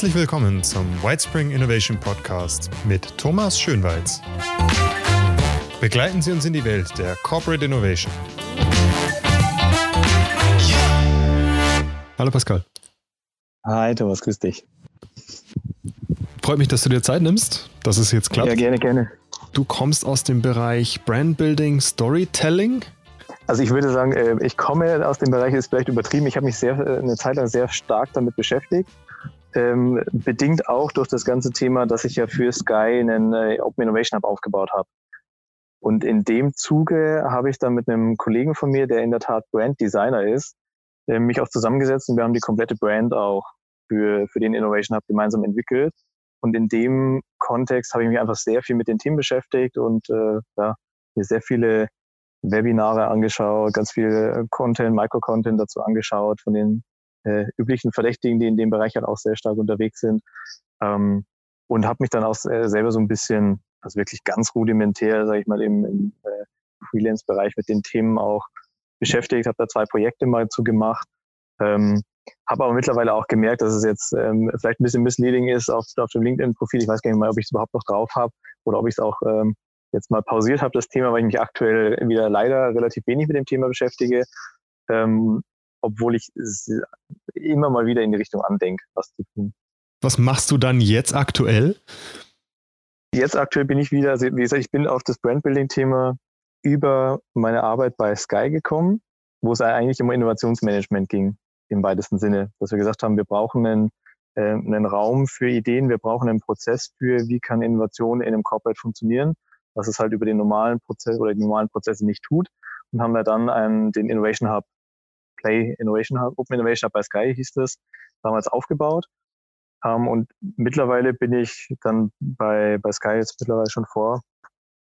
Herzlich willkommen zum Whitespring Innovation Podcast mit Thomas Schönweiz. Begleiten Sie uns in die Welt der Corporate Innovation. Hallo Pascal. Hi Thomas, grüß dich. Freut mich, dass du dir Zeit nimmst, dass es jetzt klappt. Ja, gerne, gerne. Du kommst aus dem Bereich Brandbuilding, Storytelling. Also ich würde sagen, äh, ich komme aus dem Bereich, ist vielleicht übertrieben. Ich habe mich sehr, äh, eine Zeit lang sehr stark damit beschäftigt. Ähm, bedingt auch durch das ganze Thema, dass ich ja für Sky einen äh, Open Innovation Hub aufgebaut habe. Und in dem Zuge habe ich dann mit einem Kollegen von mir, der in der Tat Brand Designer ist, äh, mich auch zusammengesetzt und wir haben die komplette Brand auch für, für den Innovation Hub gemeinsam entwickelt. Und in dem Kontext habe ich mich einfach sehr viel mit den Themen beschäftigt und äh, ja, mir sehr viele Webinare angeschaut, ganz viel Content, Micro-Content dazu angeschaut von den äh, üblichen Verdächtigen, die in dem Bereich halt auch sehr stark unterwegs sind. Ähm, und habe mich dann auch äh, selber so ein bisschen, also wirklich ganz rudimentär, sage ich mal, im, im äh, Freelance-Bereich mit den Themen auch beschäftigt, habe da zwei Projekte mal zu gemacht. Ähm, habe aber mittlerweile auch gemerkt, dass es jetzt ähm, vielleicht ein bisschen misleading ist auf, auf dem LinkedIn-Profil. Ich weiß gar nicht mal, ob ich es überhaupt noch drauf habe oder ob ich es auch ähm, jetzt mal pausiert habe, das Thema, weil ich mich aktuell wieder leider relativ wenig mit dem Thema beschäftige. Ähm, obwohl ich immer mal wieder in die Richtung andenke, was zu tun. Was machst du dann jetzt aktuell? Jetzt aktuell bin ich wieder, wie gesagt, ich bin auf das Brandbuilding-Thema über meine Arbeit bei Sky gekommen, wo es eigentlich um Innovationsmanagement ging, im weitesten Sinne. Dass wir gesagt haben, wir brauchen einen, äh, einen Raum für Ideen, wir brauchen einen Prozess für, wie kann Innovation in einem Corporate funktionieren, was es halt über den normalen Prozess oder die normalen Prozesse nicht tut. Und haben wir dann einen, den Innovation Hub Play Innovation Hub, Open Innovation Hub bei Sky hieß das, damals aufgebaut. Um, ähm, und mittlerweile bin ich dann bei, bei Sky jetzt mittlerweile schon vor,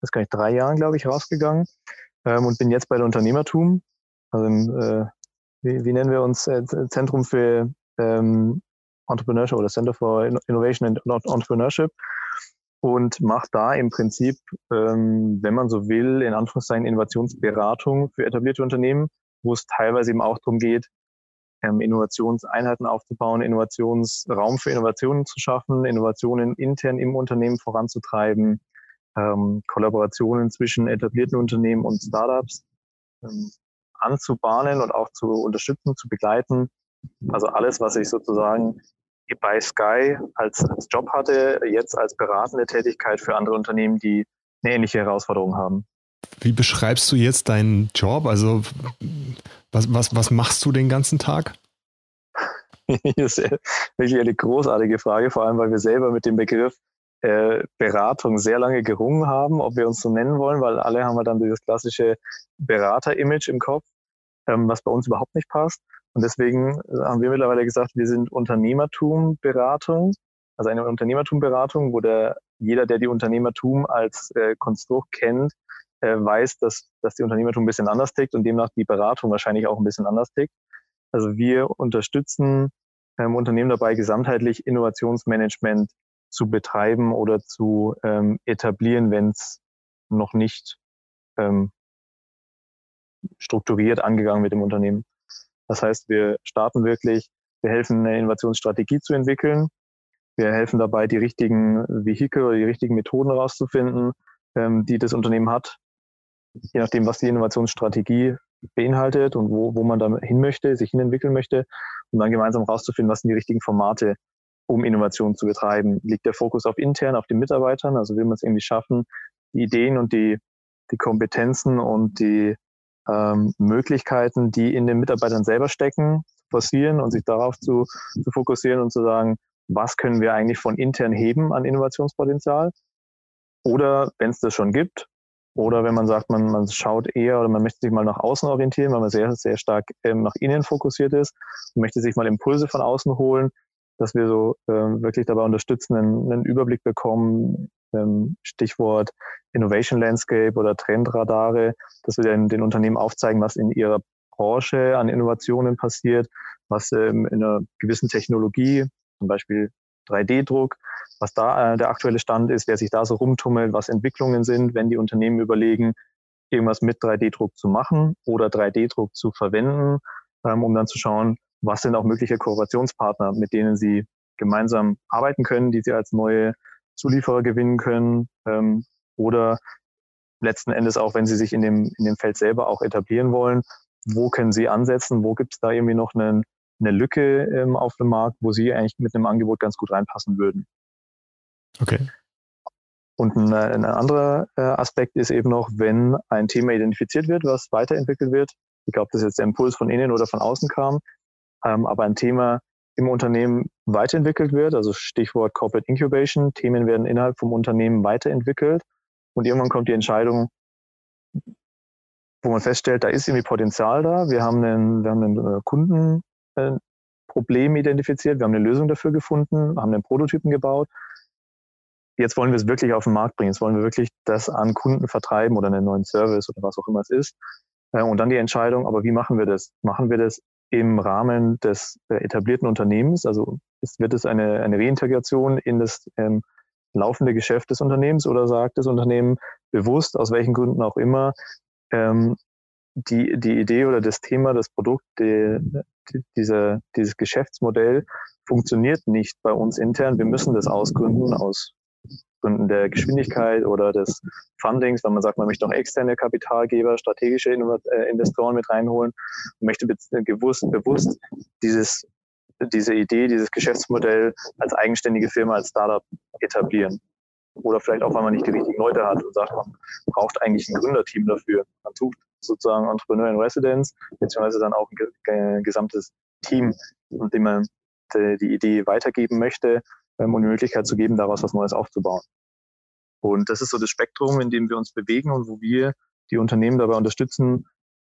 das kann ich drei Jahren, glaube ich, rausgegangen ähm, und bin jetzt bei der Unternehmertum. Also im, äh, wie, wie nennen wir uns? Äh, Zentrum für ähm, Entrepreneurship oder Center for Innovation and Entrepreneurship und mache da im Prinzip, ähm, wenn man so will, in Anführungszeichen Innovationsberatung für etablierte Unternehmen wo es teilweise eben auch darum geht, ähm, Innovationseinheiten aufzubauen, Innovationsraum für Innovationen zu schaffen, Innovationen intern im Unternehmen voranzutreiben, ähm, Kollaborationen zwischen etablierten Unternehmen und Startups ähm, anzubahnen und auch zu unterstützen, zu begleiten. Also alles, was ich sozusagen bei Sky als, als Job hatte, jetzt als beratende Tätigkeit für andere Unternehmen, die eine ähnliche Herausforderung haben. Wie beschreibst du jetzt deinen Job? Also was, was, was machst du den ganzen Tag? das ist wirklich eine großartige Frage, vor allem weil wir selber mit dem Begriff äh, Beratung sehr lange gerungen haben, ob wir uns so nennen wollen, weil alle haben wir dann dieses klassische Berater-Image im Kopf, ähm, was bei uns überhaupt nicht passt. Und deswegen haben wir mittlerweile gesagt, wir sind Unternehmertum-Beratung, also eine Unternehmertum-Beratung, wo der, jeder, der die Unternehmertum als äh, Konstrukt kennt, äh, weiß, dass, dass die Unternehmertum ein bisschen anders tickt und demnach die Beratung wahrscheinlich auch ein bisschen anders tickt. Also wir unterstützen ähm, Unternehmen dabei, gesamtheitlich Innovationsmanagement zu betreiben oder zu ähm, etablieren, wenn es noch nicht ähm, strukturiert angegangen wird im Unternehmen. Das heißt, wir starten wirklich, wir helfen, eine Innovationsstrategie zu entwickeln. Wir helfen dabei, die richtigen Vehikel oder die richtigen Methoden herauszufinden, ähm, die das Unternehmen hat, je nachdem, was die Innovationsstrategie beinhaltet und wo, wo man da hin möchte, sich hinentwickeln möchte, um dann gemeinsam rauszufinden, was sind die richtigen Formate, um Innovation zu betreiben. Liegt der Fokus auf intern, auf den Mitarbeitern? Also will man es irgendwie schaffen, die Ideen und die, die Kompetenzen und die ähm, Möglichkeiten, die in den Mitarbeitern selber stecken, zu forcieren und sich darauf zu, zu fokussieren und zu sagen, was können wir eigentlich von intern heben an Innovationspotenzial? Oder wenn es das schon gibt, oder wenn man sagt, man, man schaut eher oder man möchte sich mal nach außen orientieren, weil man sehr, sehr stark ähm, nach innen fokussiert ist und möchte sich mal Impulse von außen holen, dass wir so ähm, wirklich dabei unterstützen, einen, einen Überblick bekommen, ähm, Stichwort Innovation Landscape oder Trendradare, dass wir den, den Unternehmen aufzeigen, was in ihrer Branche an Innovationen passiert, was ähm, in einer gewissen Technologie, zum Beispiel 3D-Druck, was da äh, der aktuelle Stand ist, wer sich da so rumtummelt, was Entwicklungen sind, wenn die Unternehmen überlegen, irgendwas mit 3D-Druck zu machen oder 3D-Druck zu verwenden, ähm, um dann zu schauen, was sind auch mögliche Kooperationspartner, mit denen sie gemeinsam arbeiten können, die sie als neue Zulieferer gewinnen können ähm, oder letzten Endes auch, wenn sie sich in dem, in dem Feld selber auch etablieren wollen, wo können sie ansetzen, wo gibt es da irgendwie noch einen, eine Lücke ähm, auf dem Markt, wo sie eigentlich mit einem Angebot ganz gut reinpassen würden. Okay. Und ein, ein anderer äh, Aspekt ist eben noch, wenn ein Thema identifiziert wird, was weiterentwickelt wird, ich glaube, dass jetzt der Impuls von innen oder von außen kam, ähm, aber ein Thema im Unternehmen weiterentwickelt wird, also Stichwort Corporate Incubation, Themen werden innerhalb vom Unternehmen weiterentwickelt und irgendwann kommt die Entscheidung, wo man feststellt, da ist irgendwie Potenzial da, wir haben einen, wir haben einen äh, Kundenproblem äh, identifiziert, wir haben eine Lösung dafür gefunden, haben einen Prototypen gebaut jetzt wollen wir es wirklich auf den Markt bringen. Jetzt wollen wir wirklich das an Kunden vertreiben oder einen neuen Service oder was auch immer es ist. Äh, und dann die Entscheidung, aber wie machen wir das? Machen wir das im Rahmen des etablierten Unternehmens? Also wird es eine, eine Reintegration in das ähm, laufende Geschäft des Unternehmens oder sagt das Unternehmen bewusst, aus welchen Gründen auch immer, ähm, die, die Idee oder das Thema, das Produkt, die, die, diese, dieses Geschäftsmodell funktioniert nicht bei uns intern. Wir müssen das ausgründen aus Gründen der Geschwindigkeit oder des Fundings, wenn man sagt, man möchte noch externe Kapitalgeber, strategische äh, Investoren mit reinholen und möchte bewusst, bewusst dieses, diese Idee, dieses Geschäftsmodell als eigenständige Firma, als Startup etablieren. Oder vielleicht auch, weil man nicht die richtigen Leute hat und sagt, man braucht eigentlich ein Gründerteam dafür. Man sucht sozusagen Entrepreneur in Residence, beziehungsweise dann auch ein gesamtes Team, dem man die Idee weitergeben möchte ähm, und die Möglichkeit zu geben, daraus was Neues aufzubauen. Und das ist so das Spektrum, in dem wir uns bewegen und wo wir die Unternehmen dabei unterstützen,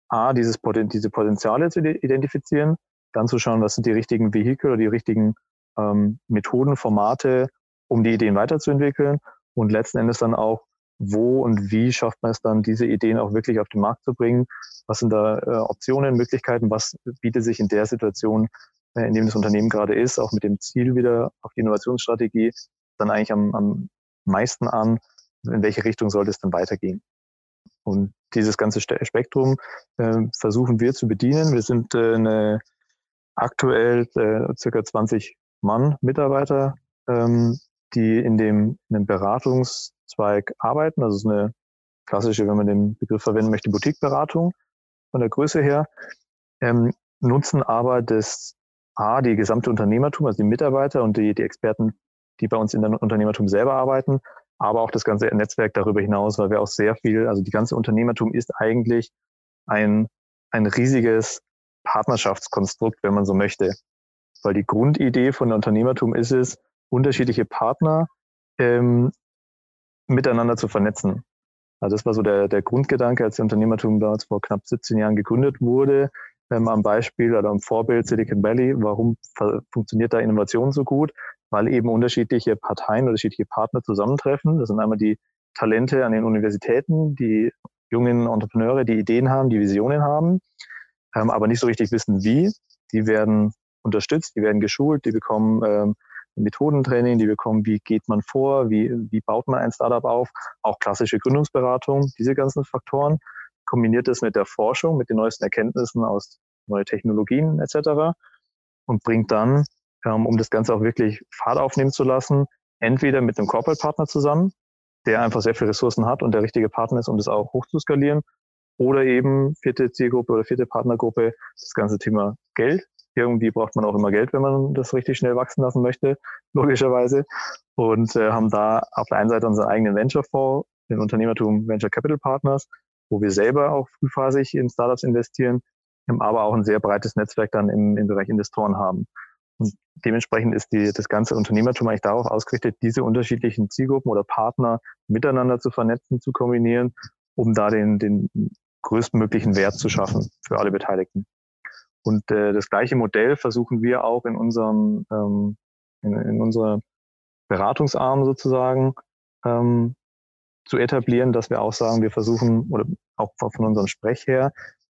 A, dieses diese Potenziale zu identifizieren, dann zu schauen, was sind die richtigen Vehikel oder die richtigen ähm, Methoden, Formate, um die Ideen weiterzuentwickeln und letzten Endes dann auch, wo und wie schafft man es dann, diese Ideen auch wirklich auf den Markt zu bringen? Was sind da äh, Optionen, Möglichkeiten? Was bietet sich in der Situation äh, in dem das Unternehmen gerade ist, auch mit dem Ziel wieder auf die Innovationsstrategie, dann eigentlich am, am meisten an, in welche Richtung sollte es dann weitergehen. Und dieses ganze Spektrum äh, versuchen wir zu bedienen. Wir sind äh, eine aktuell äh, circa 20 Mann Mitarbeiter, ähm, die in dem in einem Beratungszweig arbeiten. Also es ist eine klassische, wenn man den Begriff verwenden möchte, Boutiqueberatung von der Größe her, ähm, nutzen aber das A, die gesamte Unternehmertum, also die Mitarbeiter und die, die Experten, die bei uns in der Unternehmertum selber arbeiten, aber auch das ganze Netzwerk darüber hinaus, weil wir auch sehr viel, also die ganze Unternehmertum ist eigentlich ein, ein riesiges Partnerschaftskonstrukt, wenn man so möchte. Weil die Grundidee von der Unternehmertum ist es, unterschiedliche Partner ähm, miteinander zu vernetzen. Also das war so der, der Grundgedanke, als das Unternehmertum damals vor knapp 17 Jahren gegründet wurde, ähm, am Beispiel oder am Vorbild Silicon Valley. Warum funktioniert da Innovation so gut? Weil eben unterschiedliche Parteien, unterschiedliche Partner zusammentreffen. Das sind einmal die Talente an den Universitäten, die jungen Entrepreneure, die Ideen haben, die Visionen haben, ähm, aber nicht so richtig wissen, wie. Die werden unterstützt, die werden geschult, die bekommen ähm, Methodentraining, die bekommen, wie geht man vor, wie, wie baut man ein Startup auf, auch klassische Gründungsberatung, diese ganzen Faktoren kombiniert es mit der Forschung, mit den neuesten Erkenntnissen aus neue Technologien etc. und bringt dann, ähm, um das Ganze auch wirklich Fahrt aufnehmen zu lassen, entweder mit einem Corporate Partner zusammen, der einfach sehr viele Ressourcen hat und der richtige Partner ist, um das auch hochzuskalieren, oder eben vierte Zielgruppe oder vierte Partnergruppe, das ganze Thema Geld. Irgendwie braucht man auch immer Geld, wenn man das richtig schnell wachsen lassen möchte, logischerweise. Und äh, haben da auf der einen Seite unseren eigenen Venture-Fonds, den Unternehmertum Venture Capital Partners, wo wir selber auch frühphasig in Startups investieren, aber auch ein sehr breites Netzwerk dann im, im Bereich Investoren haben. Und dementsprechend ist die, das ganze Unternehmertum eigentlich darauf ausgerichtet, diese unterschiedlichen Zielgruppen oder Partner miteinander zu vernetzen, zu kombinieren, um da den, den größtmöglichen Wert zu schaffen für alle Beteiligten. Und äh, das gleiche Modell versuchen wir auch in unserem ähm, in, in unserer Beratungsarm sozusagen ähm, zu etablieren, dass wir auch sagen, wir versuchen, oder auch von unserem Sprech her,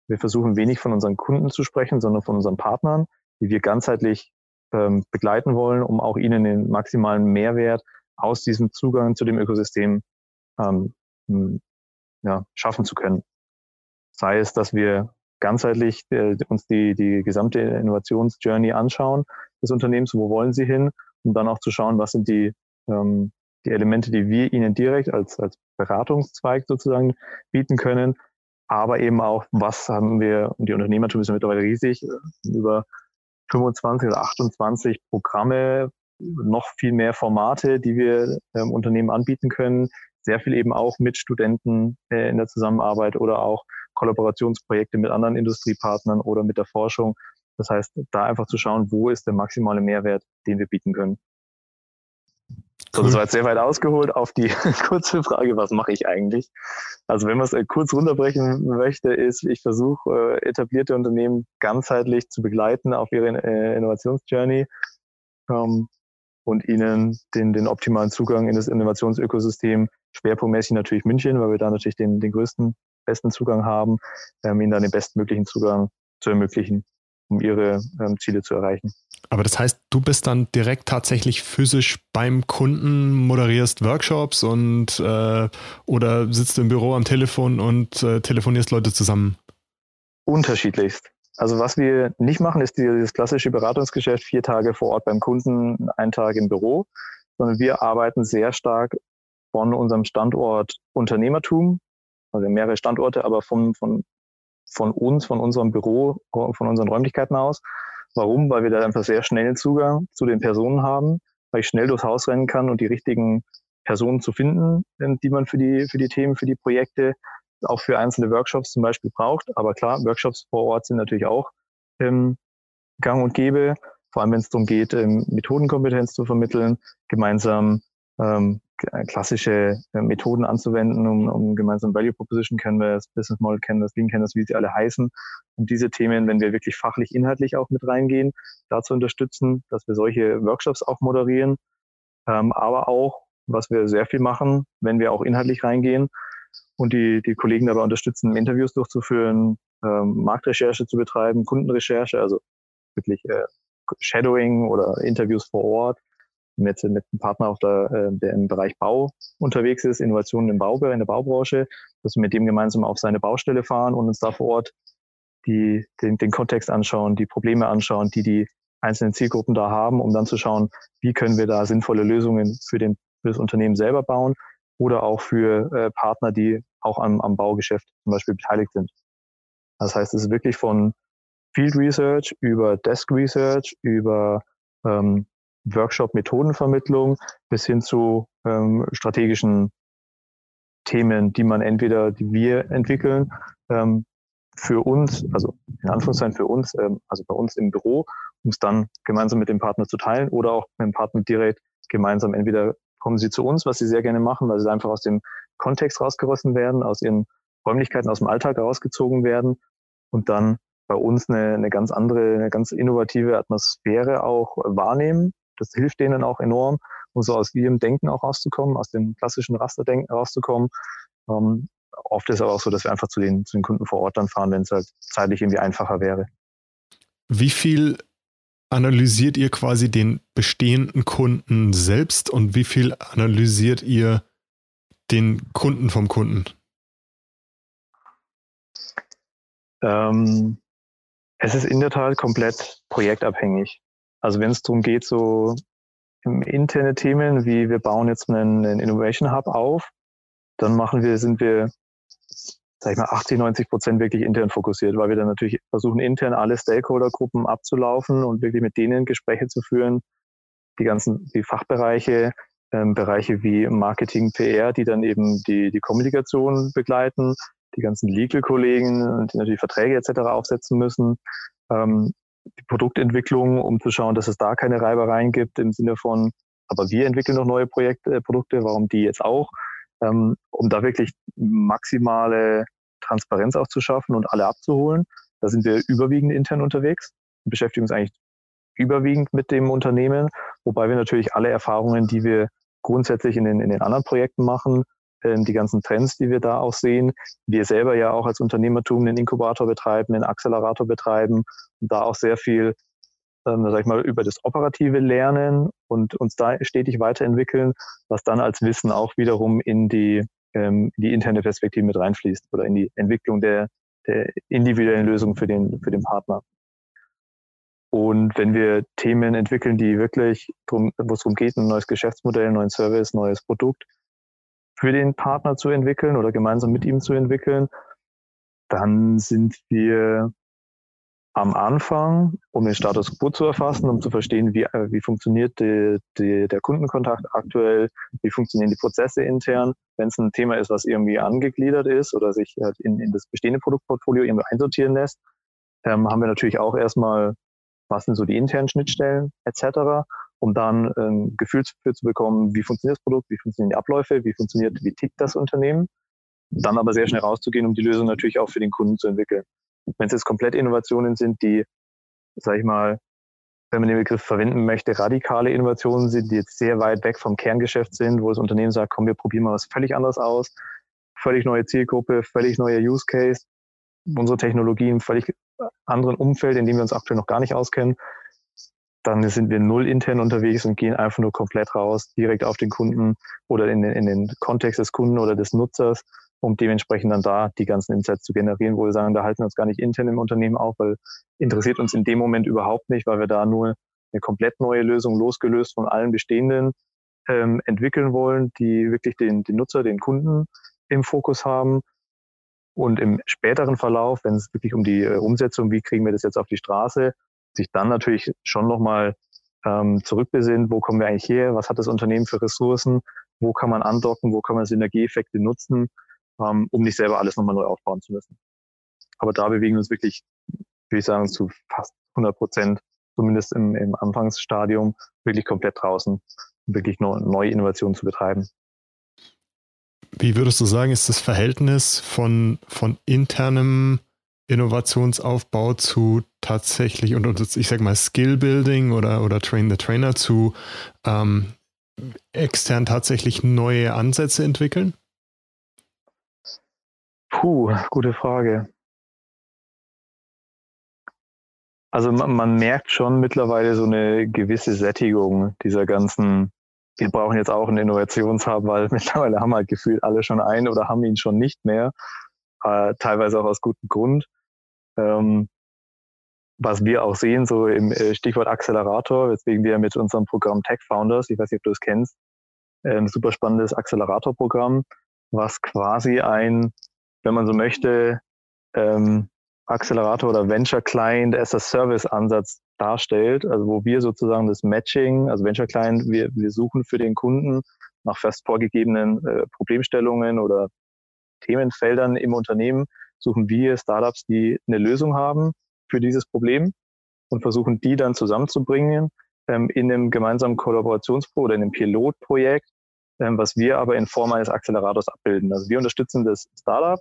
wir versuchen wenig von unseren Kunden zu sprechen, sondern von unseren Partnern, die wir ganzheitlich ähm, begleiten wollen, um auch ihnen den maximalen Mehrwert aus diesem Zugang zu dem Ökosystem ähm, ja, schaffen zu können. Sei es, dass wir ganzheitlich äh, uns die, die gesamte Innovationsjourney anschauen des Unternehmens, wo wollen sie hin um dann auch zu schauen, was sind die, ähm, die Elemente, die wir ihnen direkt als, als Beratungszweig sozusagen bieten können, aber eben auch, was haben wir, und die Unternehmertum ist ja mittlerweile riesig, äh, über 25 oder 28 Programme, noch viel mehr Formate, die wir ähm, Unternehmen anbieten können, sehr viel eben auch mit Studenten äh, in der Zusammenarbeit oder auch Kollaborationsprojekte mit anderen Industriepartnern oder mit der Forschung. Das heißt, da einfach zu schauen, wo ist der maximale Mehrwert, den wir bieten können. Cool. So, das war jetzt sehr weit ausgeholt auf die kurze Frage, was mache ich eigentlich? Also wenn man es äh, kurz runterbrechen möchte, ist, ich versuche äh, etablierte Unternehmen ganzheitlich zu begleiten auf ihre äh, Innovationsjourney ähm, und ihnen den, den optimalen Zugang in das Innovationsökosystem, schwerpunktmäßig natürlich München, weil wir da natürlich den, den größten, besten Zugang haben, ähm, ihnen dann den bestmöglichen Zugang zu ermöglichen um ihre ähm, Ziele zu erreichen. Aber das heißt, du bist dann direkt tatsächlich physisch beim Kunden, moderierst Workshops und äh, oder sitzt im Büro am Telefon und äh, telefonierst Leute zusammen? Unterschiedlichst. Also was wir nicht machen, ist dieses klassische Beratungsgeschäft, vier Tage vor Ort beim Kunden, ein Tag im Büro, sondern wir arbeiten sehr stark von unserem Standort Unternehmertum, also mehrere Standorte, aber vom, von von uns, von unserem Büro, von unseren Räumlichkeiten aus. Warum? Weil wir da einfach sehr schnell Zugang zu den Personen haben, weil ich schnell durchs Haus rennen kann und die richtigen Personen zu finden, ähm, die man für die, für die Themen, für die Projekte, auch für einzelne Workshops zum Beispiel braucht. Aber klar, Workshops vor Ort sind natürlich auch ähm, gang und gäbe, vor allem wenn es darum geht, ähm, Methodenkompetenz zu vermitteln, gemeinsam ähm, äh, klassische äh, Methoden anzuwenden, um, um gemeinsam Value Proposition Canvas, Business Model Canvas, Lean Canvas, wie sie alle heißen, um diese Themen, wenn wir wirklich fachlich, inhaltlich auch mit reingehen, dazu unterstützen, dass wir solche Workshops auch moderieren, ähm, aber auch, was wir sehr viel machen, wenn wir auch inhaltlich reingehen und die, die Kollegen dabei unterstützen, Interviews durchzuführen, ähm, Marktrecherche zu betreiben, Kundenrecherche, also wirklich äh, Shadowing oder Interviews vor Ort, mit, mit einem Partner, auf der, äh, der im Bereich Bau unterwegs ist, Innovationen im Bau, in der Baubranche, dass wir mit dem gemeinsam auf seine Baustelle fahren und uns da vor Ort die, den, den Kontext anschauen, die Probleme anschauen, die die einzelnen Zielgruppen da haben, um dann zu schauen, wie können wir da sinnvolle Lösungen für, den, für das Unternehmen selber bauen oder auch für äh, Partner, die auch am, am Baugeschäft zum Beispiel beteiligt sind. Das heißt, es ist wirklich von Field Research über Desk Research, über ähm, Workshop-Methodenvermittlung bis hin zu ähm, strategischen Themen, die man entweder, die wir entwickeln, ähm, für uns, also in Anführungszeichen für uns, ähm, also bei uns im Büro, um es dann gemeinsam mit dem Partner zu teilen oder auch mit dem Partner direkt gemeinsam. Entweder kommen sie zu uns, was sie sehr gerne machen, weil sie einfach aus dem Kontext rausgerissen werden, aus ihren Räumlichkeiten, aus dem Alltag herausgezogen werden und dann bei uns eine, eine ganz andere, eine ganz innovative Atmosphäre auch wahrnehmen das hilft denen auch enorm, um so aus ihrem Denken auch rauszukommen, aus dem klassischen Rasterdenken rauszukommen. Ähm, oft ist es aber auch so, dass wir einfach zu den, zu den Kunden vor Ort dann fahren, wenn es halt zeitlich irgendwie einfacher wäre. Wie viel analysiert ihr quasi den bestehenden Kunden selbst und wie viel analysiert ihr den Kunden vom Kunden? Ähm, es ist in der Tat komplett projektabhängig. Also wenn es darum geht, so interne Themen wie wir bauen jetzt einen, einen Innovation Hub auf, dann machen wir, sind wir, sag ich mal, 80, 90 Prozent wirklich intern fokussiert, weil wir dann natürlich versuchen, intern alle Stakeholder-Gruppen abzulaufen und wirklich mit denen Gespräche zu führen, die ganzen, die Fachbereiche, ähm, Bereiche wie Marketing, PR, die dann eben die, die Kommunikation begleiten, die ganzen Legal-Kollegen, die natürlich Verträge etc. aufsetzen müssen, ähm, die Produktentwicklung, um zu schauen, dass es da keine Reibereien gibt im Sinne von, aber wir entwickeln noch neue Projekte, äh, Produkte, warum die jetzt auch, ähm, um da wirklich maximale Transparenz auch zu schaffen und alle abzuholen. Da sind wir überwiegend intern unterwegs beschäftigen uns eigentlich überwiegend mit dem Unternehmen, wobei wir natürlich alle Erfahrungen, die wir grundsätzlich in den, in den anderen Projekten machen, die ganzen Trends, die wir da auch sehen. Wir selber ja auch als Unternehmertum einen Inkubator betreiben, einen Accelerator betreiben und da auch sehr viel, ähm, sag ich mal, über das operative Lernen und uns da stetig weiterentwickeln, was dann als Wissen auch wiederum in die, ähm, die interne Perspektive mit reinfließt oder in die Entwicklung der, der individuellen Lösung für den, für den Partner. Und wenn wir Themen entwickeln, die wirklich, wo es darum geht, ein neues Geschäftsmodell, ein neues Service, ein neues Produkt für den Partner zu entwickeln oder gemeinsam mit ihm zu entwickeln, dann sind wir am Anfang, um den Status quo zu erfassen, um zu verstehen, wie, äh, wie funktioniert die, die, der Kundenkontakt aktuell, wie funktionieren die Prozesse intern. Wenn es ein Thema ist, was irgendwie angegliedert ist oder sich halt in, in das bestehende Produktportfolio irgendwie einsortieren lässt, ähm, haben wir natürlich auch erstmal, was sind so die internen Schnittstellen etc., um dann ein ähm, Gefühl dafür zu bekommen, wie funktioniert das Produkt, wie funktionieren die Abläufe, wie funktioniert, wie tickt das Unternehmen. Dann aber sehr schnell rauszugehen, um die Lösung natürlich auch für den Kunden zu entwickeln. Wenn es jetzt komplett Innovationen sind, die, sag ich mal, wenn man den Begriff verwenden möchte, radikale Innovationen sind, die jetzt sehr weit weg vom Kerngeschäft sind, wo das Unternehmen sagt, komm, wir probieren mal was völlig anderes aus, völlig neue Zielgruppe, völlig neuer Use Case, unsere Technologie im völlig anderen Umfeld, in dem wir uns aktuell noch gar nicht auskennen, dann sind wir null intern unterwegs und gehen einfach nur komplett raus, direkt auf den Kunden oder in den, in den Kontext des Kunden oder des Nutzers um dementsprechend dann da die ganzen Insights zu generieren, wo wir sagen, da halten wir uns gar nicht intern im Unternehmen auf, weil interessiert uns in dem Moment überhaupt nicht, weil wir da nur eine komplett neue Lösung losgelöst von allen bestehenden ähm, entwickeln wollen, die wirklich den, den Nutzer, den Kunden im Fokus haben. Und im späteren Verlauf, wenn es wirklich um die äh, Umsetzung, wie kriegen wir das jetzt auf die Straße, sich dann natürlich schon nochmal ähm, zurückbesinnt, wo kommen wir eigentlich her, was hat das Unternehmen für Ressourcen, wo kann man andocken, wo kann man Synergieeffekte nutzen ähm, um nicht selber alles nochmal neu aufbauen zu müssen. Aber da bewegen wir uns wirklich, würde ich sagen, zu fast 100 Prozent, zumindest im, im Anfangsstadium, wirklich komplett draußen, um wirklich neue Innovationen zu betreiben. Wie würdest du sagen, ist das Verhältnis von, von internem Innovationsaufbau zu tatsächlich und, und ich sag mal Skillbuilding oder, oder Train the Trainer zu ähm, extern tatsächlich neue Ansätze entwickeln? Puh, gute Frage. Also man, man, merkt schon mittlerweile so eine gewisse Sättigung dieser ganzen, wir brauchen jetzt auch einen Innovationshub, weil mittlerweile haben halt gefühlt alle schon einen oder haben ihn schon nicht mehr, äh, teilweise auch aus gutem Grund. Ähm, was wir auch sehen, so im äh, Stichwort Accelerator, weswegen wir mit unserem Programm Tech Founders, ich weiß nicht, ob du es kennst, äh, ein super spannendes Accelerator-Programm, was quasi ein wenn man so möchte, ähm, Accelerator oder Venture Client as a Service Ansatz darstellt, also wo wir sozusagen das Matching, also Venture Client, wir, wir suchen für den Kunden nach fest vorgegebenen äh, Problemstellungen oder Themenfeldern im Unternehmen, suchen wir Startups, die eine Lösung haben für dieses Problem und versuchen die dann zusammenzubringen ähm, in einem gemeinsamen Kollaborationsprojekt oder in einem Pilotprojekt, ähm, was wir aber in Form eines Accelerators abbilden. Also wir unterstützen das Startup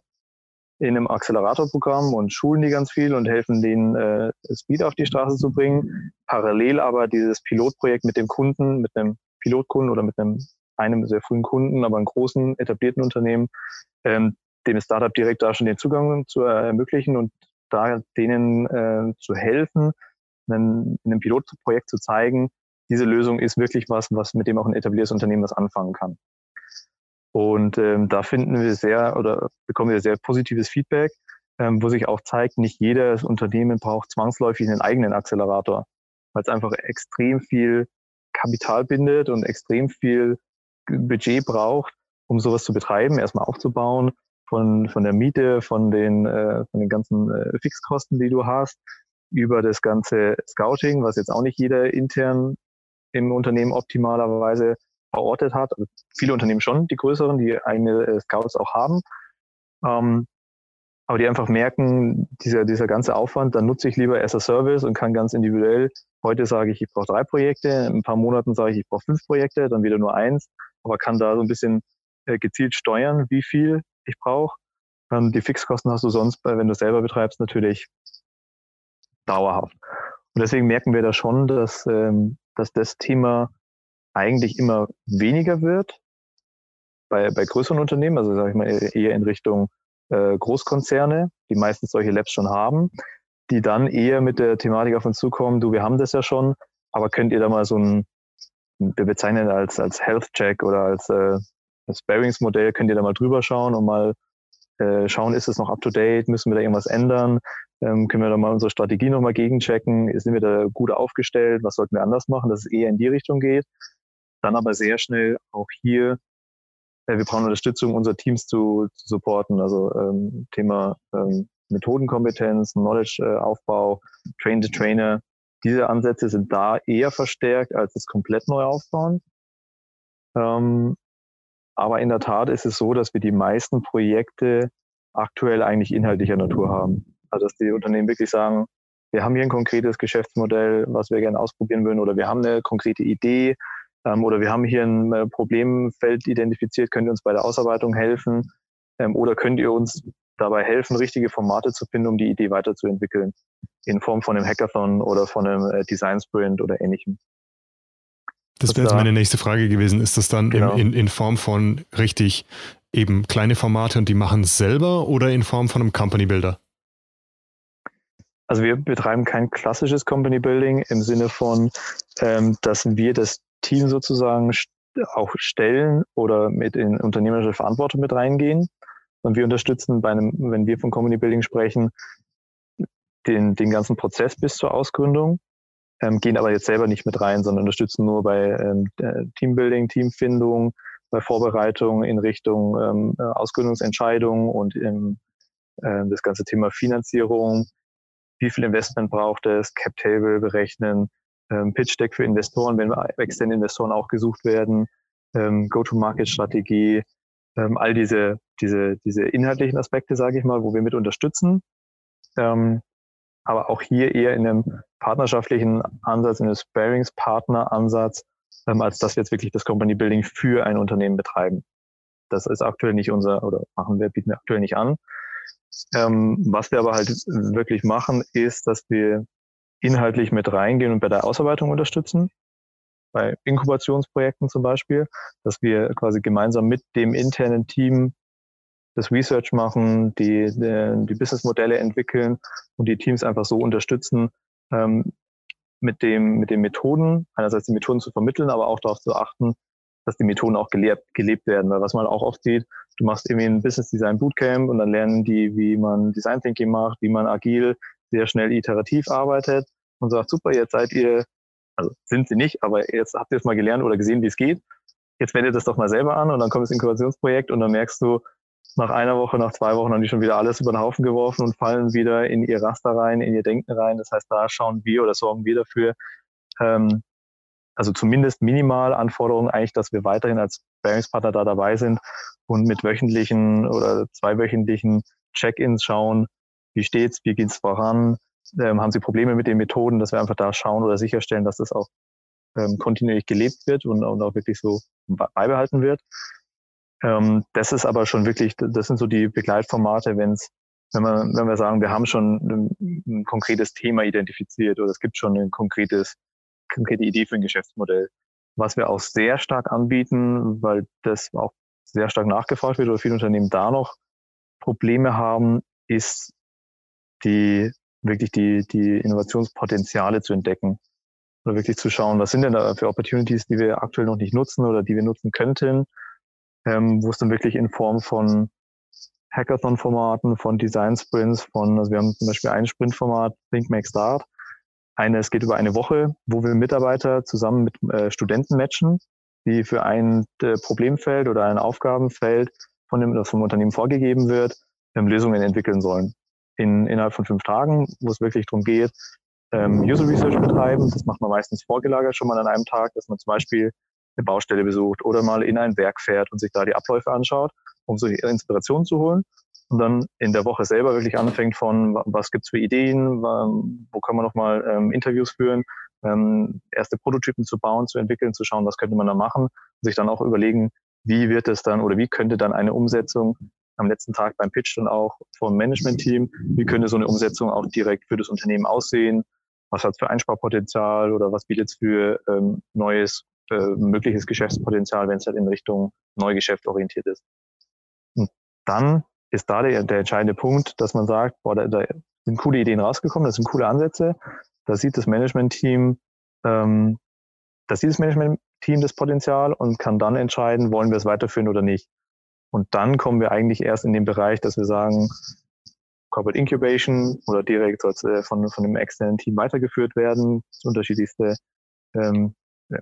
in einem Acceleratorprogramm und schulen die ganz viel und helfen denen, äh, Speed auf die Straße zu bringen. Parallel aber dieses Pilotprojekt mit dem Kunden, mit einem Pilotkunden oder mit einem, einem sehr frühen Kunden, aber einem großen etablierten Unternehmen, ähm, dem Startup direkt da schon den Zugang zu ermöglichen und da denen äh, zu helfen, einen, in einem Pilotprojekt zu zeigen, diese Lösung ist wirklich was, was mit dem auch ein etabliertes Unternehmen was anfangen kann. Und ähm, da finden wir sehr oder bekommen wir sehr positives Feedback, ähm, wo sich auch zeigt, nicht jedes Unternehmen braucht zwangsläufig einen eigenen Accelerator, weil es einfach extrem viel Kapital bindet und extrem viel Budget braucht, um sowas zu betreiben, erstmal aufzubauen, von, von der Miete, von den, äh, von den ganzen äh, Fixkosten, die du hast, über das ganze Scouting, was jetzt auch nicht jeder intern im Unternehmen optimalerweise verortet hat. Also viele Unternehmen schon, die größeren, die eigene äh, Scouts auch haben. Ähm, aber die einfach merken, dieser, dieser ganze Aufwand, dann nutze ich lieber as a Service und kann ganz individuell, heute sage ich, ich brauche drei Projekte, in ein paar Monaten sage ich, ich brauche fünf Projekte, dann wieder nur eins, aber kann da so ein bisschen äh, gezielt steuern, wie viel ich brauche. Ähm, die Fixkosten hast du sonst, wenn du selber betreibst, natürlich dauerhaft. Und deswegen merken wir da schon, dass, ähm, dass das Thema eigentlich immer weniger wird bei, bei größeren Unternehmen, also sage ich mal eher in Richtung äh, Großkonzerne, die meistens solche Labs schon haben, die dann eher mit der Thematik auf uns zukommen, du, wir haben das ja schon, aber könnt ihr da mal so ein, wir bezeichnen als, als Health Check oder als, äh, als Bearings-Modell, könnt ihr da mal drüber schauen und mal äh, schauen, ist es noch up to date, müssen wir da irgendwas ändern, ähm, können wir da mal unsere Strategie nochmal gegenchecken, sind wir da gut aufgestellt, was sollten wir anders machen, dass es eher in die Richtung geht. Dann aber sehr schnell auch hier, äh, wir brauchen Unterstützung, unsere Teams zu, zu supporten, also ähm, Thema ähm, Methodenkompetenz, Knowledge-Aufbau, Train-the-Trainer. Diese Ansätze sind da eher verstärkt als das komplett neu aufbauen. Ähm, aber in der Tat ist es so, dass wir die meisten Projekte aktuell eigentlich inhaltlicher Natur haben. Also dass die Unternehmen wirklich sagen, wir haben hier ein konkretes Geschäftsmodell, was wir gerne ausprobieren würden, oder wir haben eine konkrete Idee, ähm, oder wir haben hier ein äh, Problemfeld identifiziert, könnt ihr uns bei der Ausarbeitung helfen, ähm, oder könnt ihr uns dabei helfen, richtige Formate zu finden, um die Idee weiterzuentwickeln, in Form von einem Hackathon oder von einem äh, Design Sprint oder ähnlichem. Das wäre jetzt meine nächste Frage gewesen. Ist das dann genau. in, in Form von richtig eben kleine Formate und die machen es selber oder in Form von einem Company Builder? Also wir betreiben kein klassisches Company Building im Sinne von, ähm, dass wir das Team sozusagen auch stellen oder mit in unternehmerische Verantwortung mit reingehen. Und wir unterstützen bei einem, wenn wir von Company Building sprechen, den, den ganzen Prozess bis zur Ausgründung, ähm, gehen aber jetzt selber nicht mit rein, sondern unterstützen nur bei ähm, Teambuilding, Teamfindung, bei Vorbereitung in Richtung ähm, Ausgründungsentscheidungen und im, äh, das ganze Thema Finanzierung, wie viel Investment braucht es, Cap Table berechnen, ähm, Pitch Deck für Investoren, wenn externe Investoren auch gesucht werden, ähm, Go-to-Market-Strategie, ähm, all diese, diese, diese inhaltlichen Aspekte, sage ich mal, wo wir mit unterstützen. Ähm, aber auch hier eher in einem partnerschaftlichen Ansatz, in einem Sparings-Partner-Ansatz, ähm, als dass wir jetzt wirklich das Company Building für ein Unternehmen betreiben. Das ist aktuell nicht unser, oder machen wir, bieten wir aktuell nicht an. Ähm, was wir aber halt wirklich machen, ist, dass wir inhaltlich mit reingehen und bei der Ausarbeitung unterstützen. Bei Inkubationsprojekten zum Beispiel, dass wir quasi gemeinsam mit dem internen Team das Research machen, die, die, die Businessmodelle entwickeln und die Teams einfach so unterstützen, ähm, mit, dem, mit den Methoden, einerseits die Methoden zu vermitteln, aber auch darauf zu achten, dass die Methoden auch gelebt, gelebt werden. Weil was man auch oft sieht, du machst irgendwie ein Business Design Bootcamp und dann lernen die, wie man Design Thinking macht, wie man agil sehr schnell iterativ arbeitet und sagt, super, jetzt seid ihr, also sind sie nicht, aber jetzt habt ihr es mal gelernt oder gesehen, wie es geht. Jetzt wendet das doch mal selber an und dann kommt das Inkubationsprojekt und dann merkst du, nach einer Woche, nach zwei Wochen haben die schon wieder alles über den Haufen geworfen und fallen wieder in ihr Raster rein, in ihr Denken rein. Das heißt, da schauen wir oder sorgen wir dafür, ähm, also zumindest minimal Anforderungen eigentlich, dass wir weiterhin als Bearingspartner da dabei sind und mit wöchentlichen oder zweiwöchentlichen Check-ins schauen, wie steht's, wie geht's voran, ähm, haben sie Probleme mit den Methoden, dass wir einfach da schauen oder sicherstellen, dass das auch ähm, kontinuierlich gelebt wird und, und auch wirklich so beibehalten wird. Ähm, das ist aber schon wirklich, das sind so die Begleitformate, wenn es, wenn wir, wenn wir sagen, wir haben schon ein, ein, konkretes Thema identifiziert oder es gibt schon ein konkretes, konkrete Idee für ein Geschäftsmodell. Was wir auch sehr stark anbieten, weil das auch sehr stark nachgefragt wird oder viele Unternehmen da noch Probleme haben, ist die wirklich die, die Innovationspotenziale zu entdecken oder wirklich zu schauen, was sind denn da für Opportunities, die wir aktuell noch nicht nutzen oder die wir nutzen könnten ähm, wo es dann wirklich in Form von Hackathon-Formaten, von Design-Sprints, von, also wir haben zum Beispiel ein Sprint-Format, Think Make Start. Eine, es geht über eine Woche, wo wir Mitarbeiter zusammen mit äh, Studenten matchen, die für ein äh, Problemfeld oder ein Aufgabenfeld von dem, das vom Unternehmen vorgegeben wird, ähm, Lösungen entwickeln sollen. In, innerhalb von fünf Tagen, wo es wirklich darum geht, ähm, User Research betreiben. Das macht man meistens vorgelagert schon mal an einem Tag, dass man zum Beispiel eine Baustelle besucht oder mal in ein Werk fährt und sich da die Abläufe anschaut, um so Inspiration zu holen. Und dann in der Woche selber wirklich anfängt von, was gibt's für Ideen, wo kann man nochmal ähm, Interviews führen, ähm, erste Prototypen zu bauen, zu entwickeln, zu schauen, was könnte man da machen, und sich dann auch überlegen, wie wird es dann oder wie könnte dann eine Umsetzung am letzten Tag beim Pitch dann auch vom Management-Team, wie könnte so eine Umsetzung auch direkt für das Unternehmen aussehen, was hat es für Einsparpotenzial oder was bietet es für ähm, neues äh, mögliches Geschäftspotenzial, wenn es halt in Richtung Neugeschäft orientiert ist. Und dann ist da der, der entscheidende Punkt, dass man sagt, boah, da, da sind coole Ideen rausgekommen, das sind coole Ansätze. Da sieht das Management-Team, ähm, da sieht das Management-Team das Potenzial und kann dann entscheiden, wollen wir es weiterführen oder nicht. Und dann kommen wir eigentlich erst in den Bereich, dass wir sagen, Corporate Incubation oder direkt äh, von, von einem externen Team weitergeführt werden. Unterschiedlichste, ähm,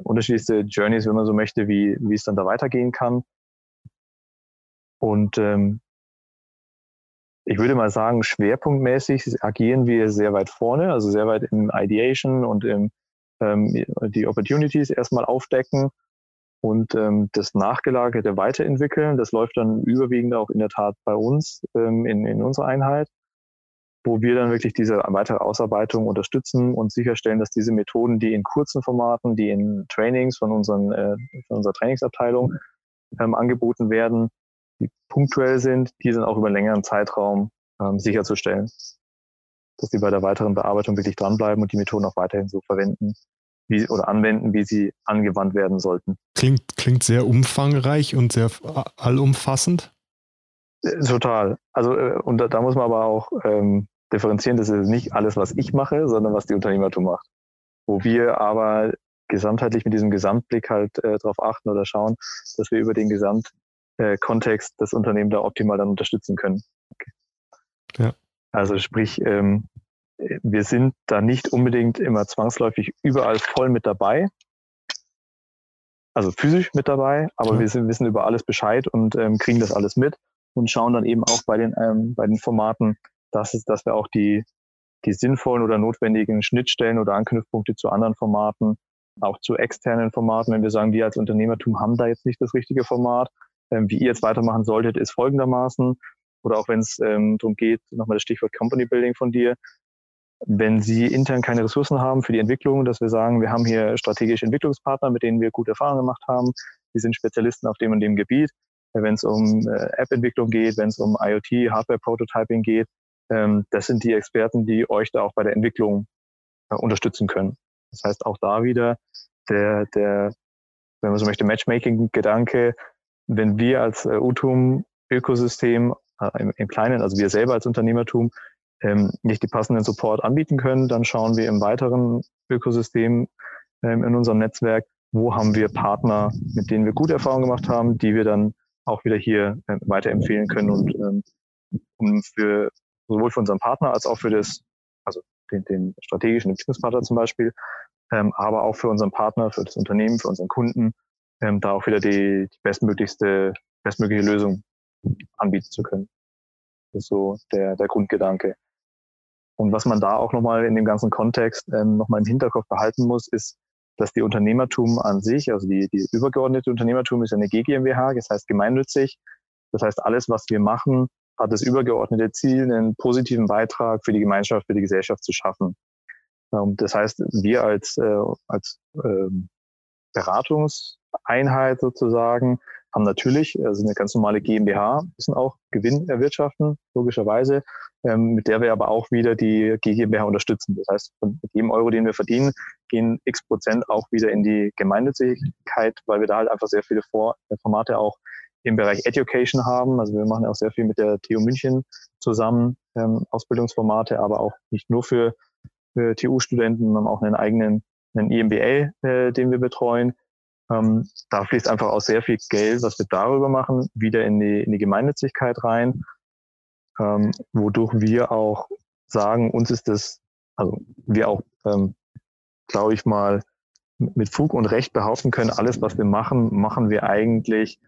unterschiedlichste Journeys, wenn man so möchte, wie, wie es dann da weitergehen kann. Und ähm, ich würde mal sagen, schwerpunktmäßig agieren wir sehr weit vorne, also sehr weit im Ideation und im ähm, die Opportunities erstmal aufdecken und ähm, das nachgelagerte weiterentwickeln. Das läuft dann überwiegend auch in der Tat bei uns ähm, in, in unserer Einheit, wo wir dann wirklich diese weitere Ausarbeitung unterstützen und sicherstellen, dass diese Methoden, die in kurzen Formaten, die in Trainings von, unseren, äh, von unserer Trainingsabteilung ähm, angeboten werden, die punktuell sind, die sind auch über einen längeren Zeitraum ähm, sicherzustellen. Dass die bei der weiteren Bearbeitung wirklich dranbleiben und die Methoden auch weiterhin so verwenden wie, oder anwenden, wie sie angewandt werden sollten. Klingt, klingt sehr umfangreich und sehr allumfassend. Äh, total. Also, äh, und da, da muss man aber auch ähm, differenzieren, das ist nicht alles, was ich mache, sondern was die Unternehmertum macht. Wo wir aber gesamtheitlich mit diesem Gesamtblick halt äh, darauf achten oder schauen, dass wir über den Gesamt äh, das Unternehmen da optimal dann unterstützen können. Okay. Ja. Also sprich, ähm, wir sind da nicht unbedingt immer zwangsläufig überall voll mit dabei, also physisch mit dabei, aber ja. wir sind, wissen über alles Bescheid und ähm, kriegen das alles mit und schauen dann eben auch bei den, ähm, bei den Formaten, dass, es, dass wir auch die, die sinnvollen oder notwendigen Schnittstellen oder Anknüpfpunkte zu anderen Formaten, auch zu externen Formaten, wenn wir sagen, wir als Unternehmertum haben da jetzt nicht das richtige Format, ähm, wie ihr jetzt weitermachen solltet, ist folgendermaßen, oder auch wenn es ähm, darum geht, nochmal das Stichwort Company Building von dir, wenn Sie intern keine Ressourcen haben für die Entwicklung, dass wir sagen, wir haben hier strategische Entwicklungspartner, mit denen wir gute Erfahrungen gemacht haben, die sind Spezialisten auf dem und dem Gebiet, wenn es um äh, App-Entwicklung geht, wenn es um IoT, Hardware-Prototyping geht, ähm, das sind die Experten, die euch da auch bei der Entwicklung äh, unterstützen können. Das heißt auch da wieder der, der, wenn man so möchte, Matchmaking-Gedanke, wenn wir als äh, Utum-Ökosystem äh, im, im, Kleinen, also wir selber als Unternehmertum, ähm, nicht die passenden Support anbieten können, dann schauen wir im weiteren Ökosystem ähm, in unserem Netzwerk, wo haben wir Partner, mit denen wir gute Erfahrungen gemacht haben, die wir dann auch wieder hier äh, weiterempfehlen können und ähm, um für sowohl für unseren Partner als auch für das, also den, den strategischen Entwicklungspartner zum Beispiel, ähm, aber auch für unseren Partner, für das Unternehmen, für unseren Kunden, ähm, da auch wieder die, die bestmöglichste, bestmögliche Lösung anbieten zu können. Das ist so der, der Grundgedanke. Und was man da auch nochmal in dem ganzen Kontext ähm, nochmal im Hinterkopf behalten muss, ist, dass die Unternehmertum an sich, also die, die übergeordnete Unternehmertum ist eine GmbH, das heißt gemeinnützig. Das heißt, alles, was wir machen, hat das übergeordnete Ziel, einen positiven Beitrag für die Gemeinschaft, für die Gesellschaft zu schaffen. Ähm, das heißt, wir als, äh, als ähm, Beratungseinheit sozusagen haben natürlich, also eine ganz normale GmbH, müssen auch Gewinn erwirtschaften, logischerweise, ähm, mit der wir aber auch wieder die GmbH unterstützen. Das heißt, von jedem Euro, den wir verdienen, gehen x Prozent auch wieder in die Gemeinnützigkeit, weil wir da halt einfach sehr viele Formate auch im Bereich Education haben. Also wir machen auch sehr viel mit der TU München zusammen, ähm, Ausbildungsformate, aber auch nicht nur für, für TU-Studenten, sondern auch einen eigenen einen EMBA, äh, den wir betreuen. Ähm, da fließt einfach auch sehr viel Geld, was wir darüber machen, wieder in die, in die Gemeinnützigkeit rein, ähm, wodurch wir auch sagen, uns ist das, also wir auch, ähm, glaube ich mal, mit Fug und Recht behaupten können, alles, was wir machen, machen wir eigentlich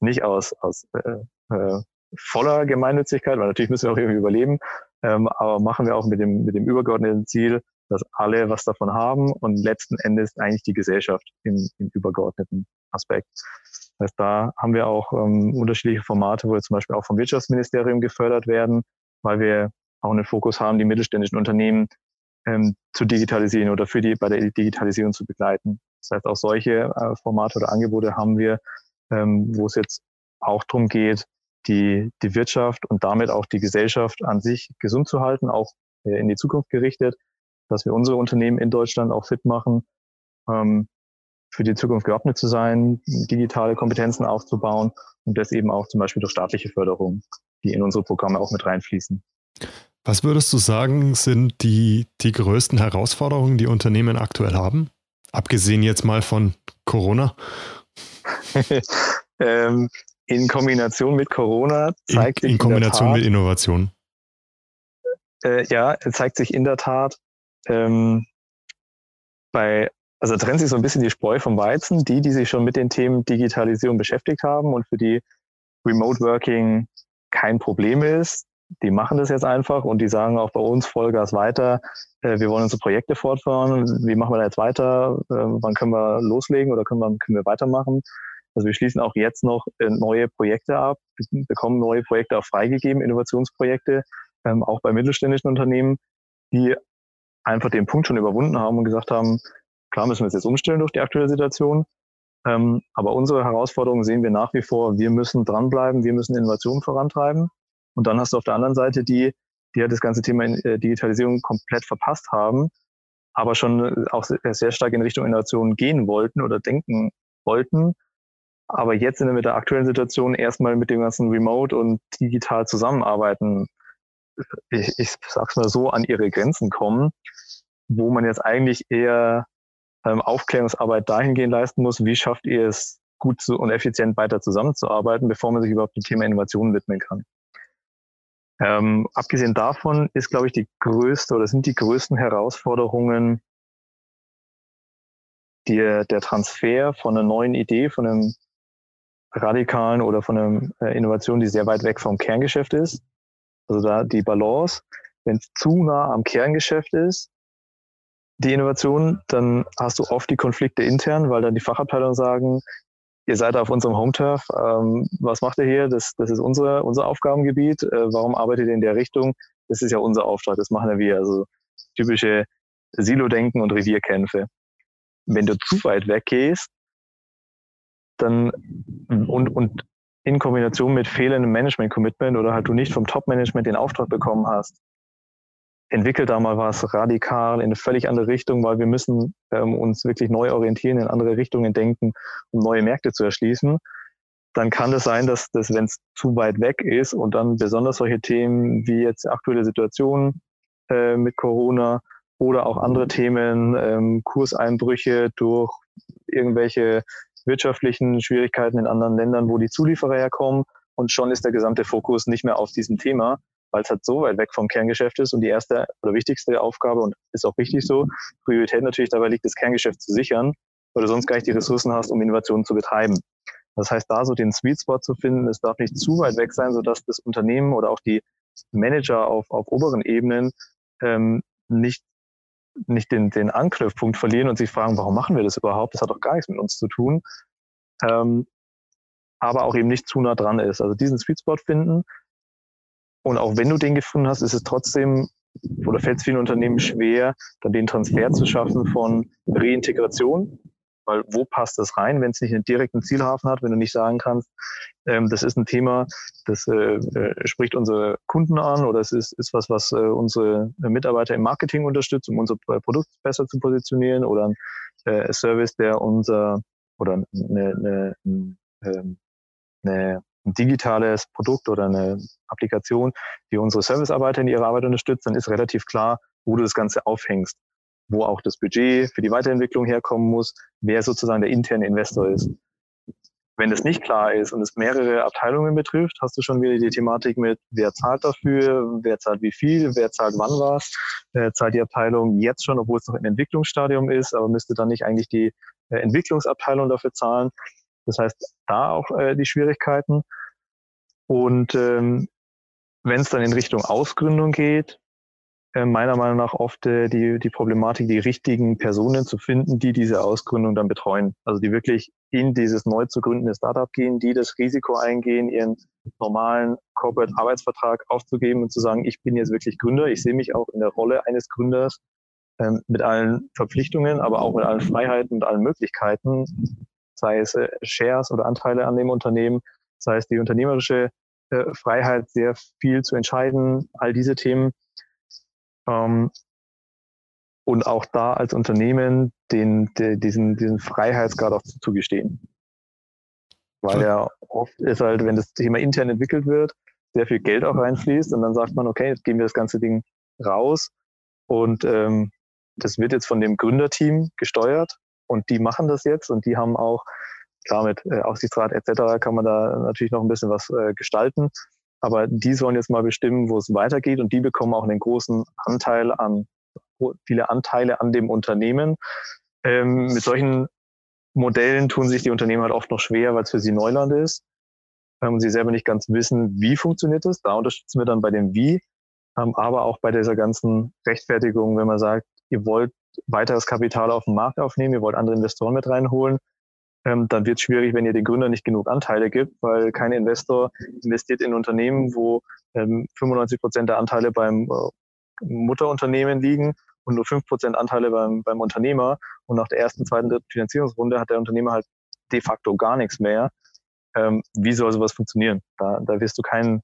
nicht aus, aus äh, äh, voller Gemeinnützigkeit, weil natürlich müssen wir auch irgendwie überleben, ähm, aber machen wir auch mit dem, mit dem übergeordneten Ziel, dass alle was davon haben und letzten Endes eigentlich die Gesellschaft im, im übergeordneten Aspekt. Das heißt, da haben wir auch ähm, unterschiedliche Formate, wo wir zum Beispiel auch vom Wirtschaftsministerium gefördert werden, weil wir auch einen Fokus haben, die mittelständischen Unternehmen ähm, zu digitalisieren oder für die bei der Digitalisierung zu begleiten. Das heißt, auch solche äh, Formate oder Angebote haben wir, ähm, wo es jetzt auch darum geht, die, die Wirtschaft und damit auch die Gesellschaft an sich gesund zu halten, auch äh, in die Zukunft gerichtet dass wir unsere Unternehmen in Deutschland auch fit machen, ähm, für die Zukunft gewappnet zu sein, digitale Kompetenzen aufzubauen und das eben auch zum Beispiel durch staatliche Förderung, die in unsere Programme auch mit reinfließen. Was würdest du sagen, sind die, die größten Herausforderungen, die Unternehmen aktuell haben? Abgesehen jetzt mal von Corona? ähm, in Kombination mit Corona zeigt in, in Kombination in mit Innovation. Äh, ja, zeigt sich in der Tat ähm, bei, also trennt sich so ein bisschen die Spreu vom Weizen, die, die sich schon mit den Themen Digitalisierung beschäftigt haben und für die Remote Working kein Problem ist. Die machen das jetzt einfach und die sagen auch bei uns Vollgas weiter. Äh, wir wollen unsere Projekte fortfahren. Wie machen wir da jetzt weiter? Äh, wann können wir loslegen oder können wir, können wir weitermachen? Also wir schließen auch jetzt noch äh, neue Projekte ab, bekommen neue Projekte auch freigegeben, Innovationsprojekte, ähm, auch bei mittelständischen Unternehmen, die einfach den Punkt schon überwunden haben und gesagt haben, klar müssen wir es jetzt umstellen durch die aktuelle Situation. Ähm, aber unsere Herausforderungen sehen wir nach wie vor. Wir müssen dranbleiben, wir müssen Innovationen vorantreiben. Und dann hast du auf der anderen Seite die, die ja das ganze Thema äh, Digitalisierung komplett verpasst haben, aber schon auch sehr stark in Richtung Innovation gehen wollten oder denken wollten aber jetzt sind wir mit der aktuellen Situation erstmal mit dem ganzen Remote und digital zusammenarbeiten, ich, ich sag's mal so, an ihre Grenzen kommen, wo man jetzt eigentlich eher ähm, Aufklärungsarbeit dahingehend leisten muss, wie schafft ihr es gut zu, und effizient weiter zusammenzuarbeiten, bevor man sich überhaupt dem Thema Innovation widmen kann. Ähm, abgesehen davon ist, glaube ich, die größte oder sind die größten Herausforderungen die, der Transfer von einer neuen Idee, von einem radikalen oder von einer äh, Innovation, die sehr weit weg vom Kerngeschäft ist. Also da die Balance, wenn es zu nah am Kerngeschäft ist, die Innovation, dann hast du oft die Konflikte intern, weil dann die Fachabteilungen sagen, ihr seid auf unserem Home-Turf, ähm, was macht ihr hier? Das, das ist unsere, unser Aufgabengebiet. Äh, warum arbeitet ihr in der Richtung? Das ist ja unser Auftrag, das machen ja wir. Also typische Silo-Denken und Revierkämpfe. Wenn du zu weit weggehst, dann und, und in Kombination mit fehlendem Management-Commitment oder halt du nicht vom Top-Management den Auftrag bekommen hast, entwickelt da mal was radikal in eine völlig andere Richtung, weil wir müssen ähm, uns wirklich neu orientieren, in andere Richtungen denken, um neue Märkte zu erschließen. Dann kann es sein, dass, dass wenn es zu weit weg ist und dann besonders solche Themen wie jetzt aktuelle Situationen äh, mit Corona oder auch andere Themen, ähm, Kurseinbrüche durch irgendwelche wirtschaftlichen Schwierigkeiten in anderen Ländern, wo die Zulieferer herkommen. Und schon ist der gesamte Fokus nicht mehr auf diesem Thema, weil es halt so weit weg vom Kerngeschäft ist. Und die erste oder wichtigste Aufgabe, und ist auch richtig so, Priorität natürlich dabei liegt, das Kerngeschäft zu sichern, du sonst gar nicht die Ressourcen hast, um Innovationen zu betreiben. Das heißt, da so den Sweet Spot zu finden, es darf nicht zu weit weg sein, sodass das Unternehmen oder auch die Manager auf, auf oberen Ebenen ähm, nicht nicht den, den Anknüpfpunkt verlieren und sich fragen, warum machen wir das überhaupt? Das hat doch gar nichts mit uns zu tun. Ähm, aber auch eben nicht zu nah dran ist. Also diesen Sweet Spot finden. Und auch wenn du den gefunden hast, ist es trotzdem oder fällt es vielen Unternehmen schwer, dann den Transfer zu schaffen von Reintegration weil wo passt das rein, wenn es nicht einen direkten Zielhafen hat, wenn du nicht sagen kannst, ähm, das ist ein Thema, das äh, äh, spricht unsere Kunden an oder es ist, ist was, was äh, unsere Mitarbeiter im Marketing unterstützt, um unser Produkt besser zu positionieren oder ein äh, Service, der unser oder eine, eine, eine, eine ein digitales Produkt oder eine Applikation, die unsere Servicearbeiter in ihrer Arbeit unterstützt, dann ist relativ klar, wo du das Ganze aufhängst wo auch das Budget für die Weiterentwicklung herkommen muss, wer sozusagen der interne Investor ist. Wenn das nicht klar ist und es mehrere Abteilungen betrifft, hast du schon wieder die Thematik mit, wer zahlt dafür, wer zahlt wie viel, wer zahlt wann was, wer zahlt die Abteilung jetzt schon, obwohl es noch im Entwicklungsstadium ist, aber müsste dann nicht eigentlich die äh, Entwicklungsabteilung dafür zahlen. Das heißt, da auch äh, die Schwierigkeiten. Und ähm, wenn es dann in Richtung Ausgründung geht, äh, meiner Meinung nach oft äh, die, die Problematik, die richtigen Personen zu finden, die diese Ausgründung dann betreuen. Also die wirklich in dieses neu zu gründende Startup gehen, die das Risiko eingehen, ihren normalen Corporate Arbeitsvertrag aufzugeben und zu sagen, ich bin jetzt wirklich Gründer, ich sehe mich auch in der Rolle eines Gründers ähm, mit allen Verpflichtungen, aber auch mit allen Freiheiten und allen Möglichkeiten, sei es äh, Shares oder Anteile an dem Unternehmen, sei es die unternehmerische äh, Freiheit, sehr viel zu entscheiden, all diese Themen. Ähm, und auch da als Unternehmen den, den, diesen, diesen Freiheitsgrad auch zugestehen. Weil ja oft ist halt, wenn das Thema intern entwickelt wird, sehr viel Geld auch reinfließt und dann sagt man, okay, jetzt geben wir das ganze Ding raus. Und ähm, das wird jetzt von dem Gründerteam gesteuert und die machen das jetzt und die haben auch, klar mit äh, Aufsichtsrat etc. kann man da natürlich noch ein bisschen was äh, gestalten, Aber die sollen jetzt mal bestimmen, wo es weitergeht und die bekommen auch einen großen Anteil an, viele Anteile an dem Unternehmen. Ähm, mit solchen Modellen tun sich die Unternehmen halt oft noch schwer, weil es für sie Neuland ist ähm, und sie selber nicht ganz wissen, wie funktioniert es. Da unterstützen wir dann bei dem Wie, ähm, aber auch bei dieser ganzen Rechtfertigung, wenn man sagt, ihr wollt weiteres Kapital auf den Markt aufnehmen, ihr wollt andere Investoren mit reinholen, ähm, dann wird es schwierig, wenn ihr den Gründern nicht genug Anteile gibt, weil kein Investor investiert in Unternehmen, wo ähm, 95 Prozent der Anteile beim äh, Mutterunternehmen liegen und nur 5 Prozent Anteile beim, beim Unternehmer. Und nach der ersten, zweiten, dritten Finanzierungsrunde hat der Unternehmer halt de facto gar nichts mehr. Ähm, wie soll sowas funktionieren? Da, da wirst du keinen,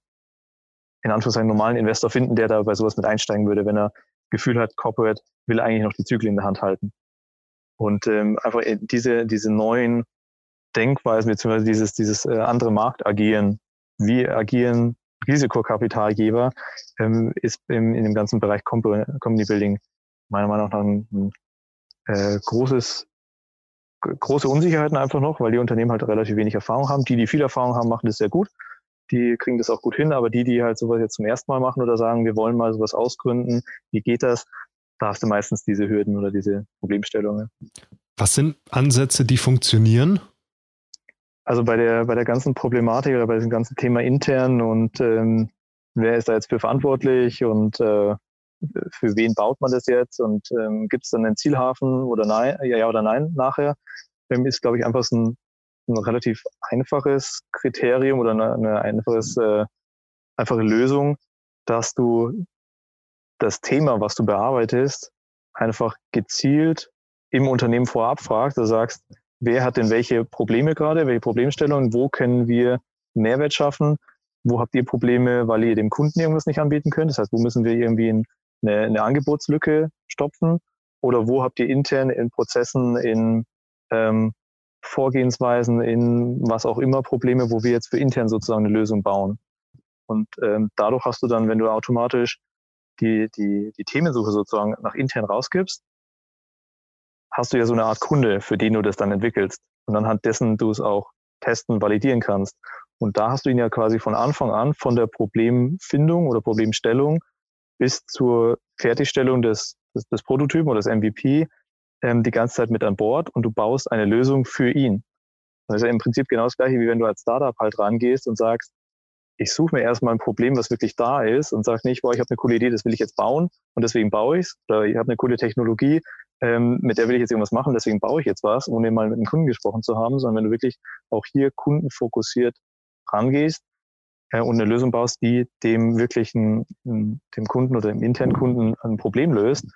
in Anführungszeichen, normalen Investor finden, der da bei sowas mit einsteigen würde, wenn er Gefühl hat, Corporate will eigentlich noch die Zügel in der Hand halten. Und ähm, einfach äh, diese, diese neuen Denkweisen, beziehungsweise dieses, dieses äh, andere Markt agieren, wie agieren Risikokapitalgeber, ähm, ist im, in dem ganzen Bereich Company Building meiner Meinung nach ein, ein äh, großes, große Unsicherheiten einfach noch, weil die Unternehmen halt relativ wenig Erfahrung haben. Die, die viel Erfahrung haben, machen das sehr gut. Die kriegen das auch gut hin, aber die, die halt sowas jetzt zum ersten Mal machen oder sagen, wir wollen mal sowas ausgründen, wie geht das, da hast du meistens diese Hürden oder diese Problemstellungen. Was sind Ansätze, die funktionieren? Also bei der, bei der ganzen Problematik oder bei diesem ganzen Thema intern und ähm, wer ist da jetzt für verantwortlich und äh, für wen baut man das jetzt und ähm, gibt es dann einen Zielhafen oder nein, ja, ja oder nein nachher, ähm, ist, glaube ich, einfach so ein, ein relativ einfaches Kriterium oder eine, eine einfaches, äh, einfache Lösung, dass du das Thema, was du bearbeitest, einfach gezielt im Unternehmen vorab fragst. Du sagst, wer hat denn welche Probleme gerade, welche Problemstellungen, wo können wir Mehrwert schaffen, wo habt ihr Probleme, weil ihr dem Kunden irgendwas nicht anbieten könnt. Das heißt, wo müssen wir irgendwie eine, eine Angebotslücke stopfen oder wo habt ihr intern in Prozessen, in ähm, Vorgehensweisen, in was auch immer Probleme, wo wir jetzt für intern sozusagen eine Lösung bauen. Und ähm, dadurch hast du dann, wenn du automatisch die, die, die Themensuche sozusagen nach intern rausgibst, hast du ja so eine Art Kunde, für den du das dann entwickelst. Und anhand dessen du es auch testen, validieren kannst. Und da hast du ihn ja quasi von Anfang an, von der Problemfindung oder Problemstellung bis zur Fertigstellung des, des, des Prototypen oder des MVP ähm, die ganze Zeit mit an Bord und du baust eine Lösung für ihn. Das ist ja im Prinzip genau das gleiche, wie wenn du als Startup halt rangehst und sagst, ich suche mir erstmal ein Problem, was wirklich da ist und sage nicht, boah, ich habe eine coole Idee, das will ich jetzt bauen und deswegen baue ich es. Oder ich habe eine coole Technologie, ähm, mit der will ich jetzt irgendwas machen, deswegen baue ich jetzt was, ohne mal mit einem Kunden gesprochen zu haben, sondern wenn du wirklich auch hier kundenfokussiert rangehst äh, und eine Lösung baust, die dem wirklichen, dem Kunden oder dem internen Kunden ein Problem löst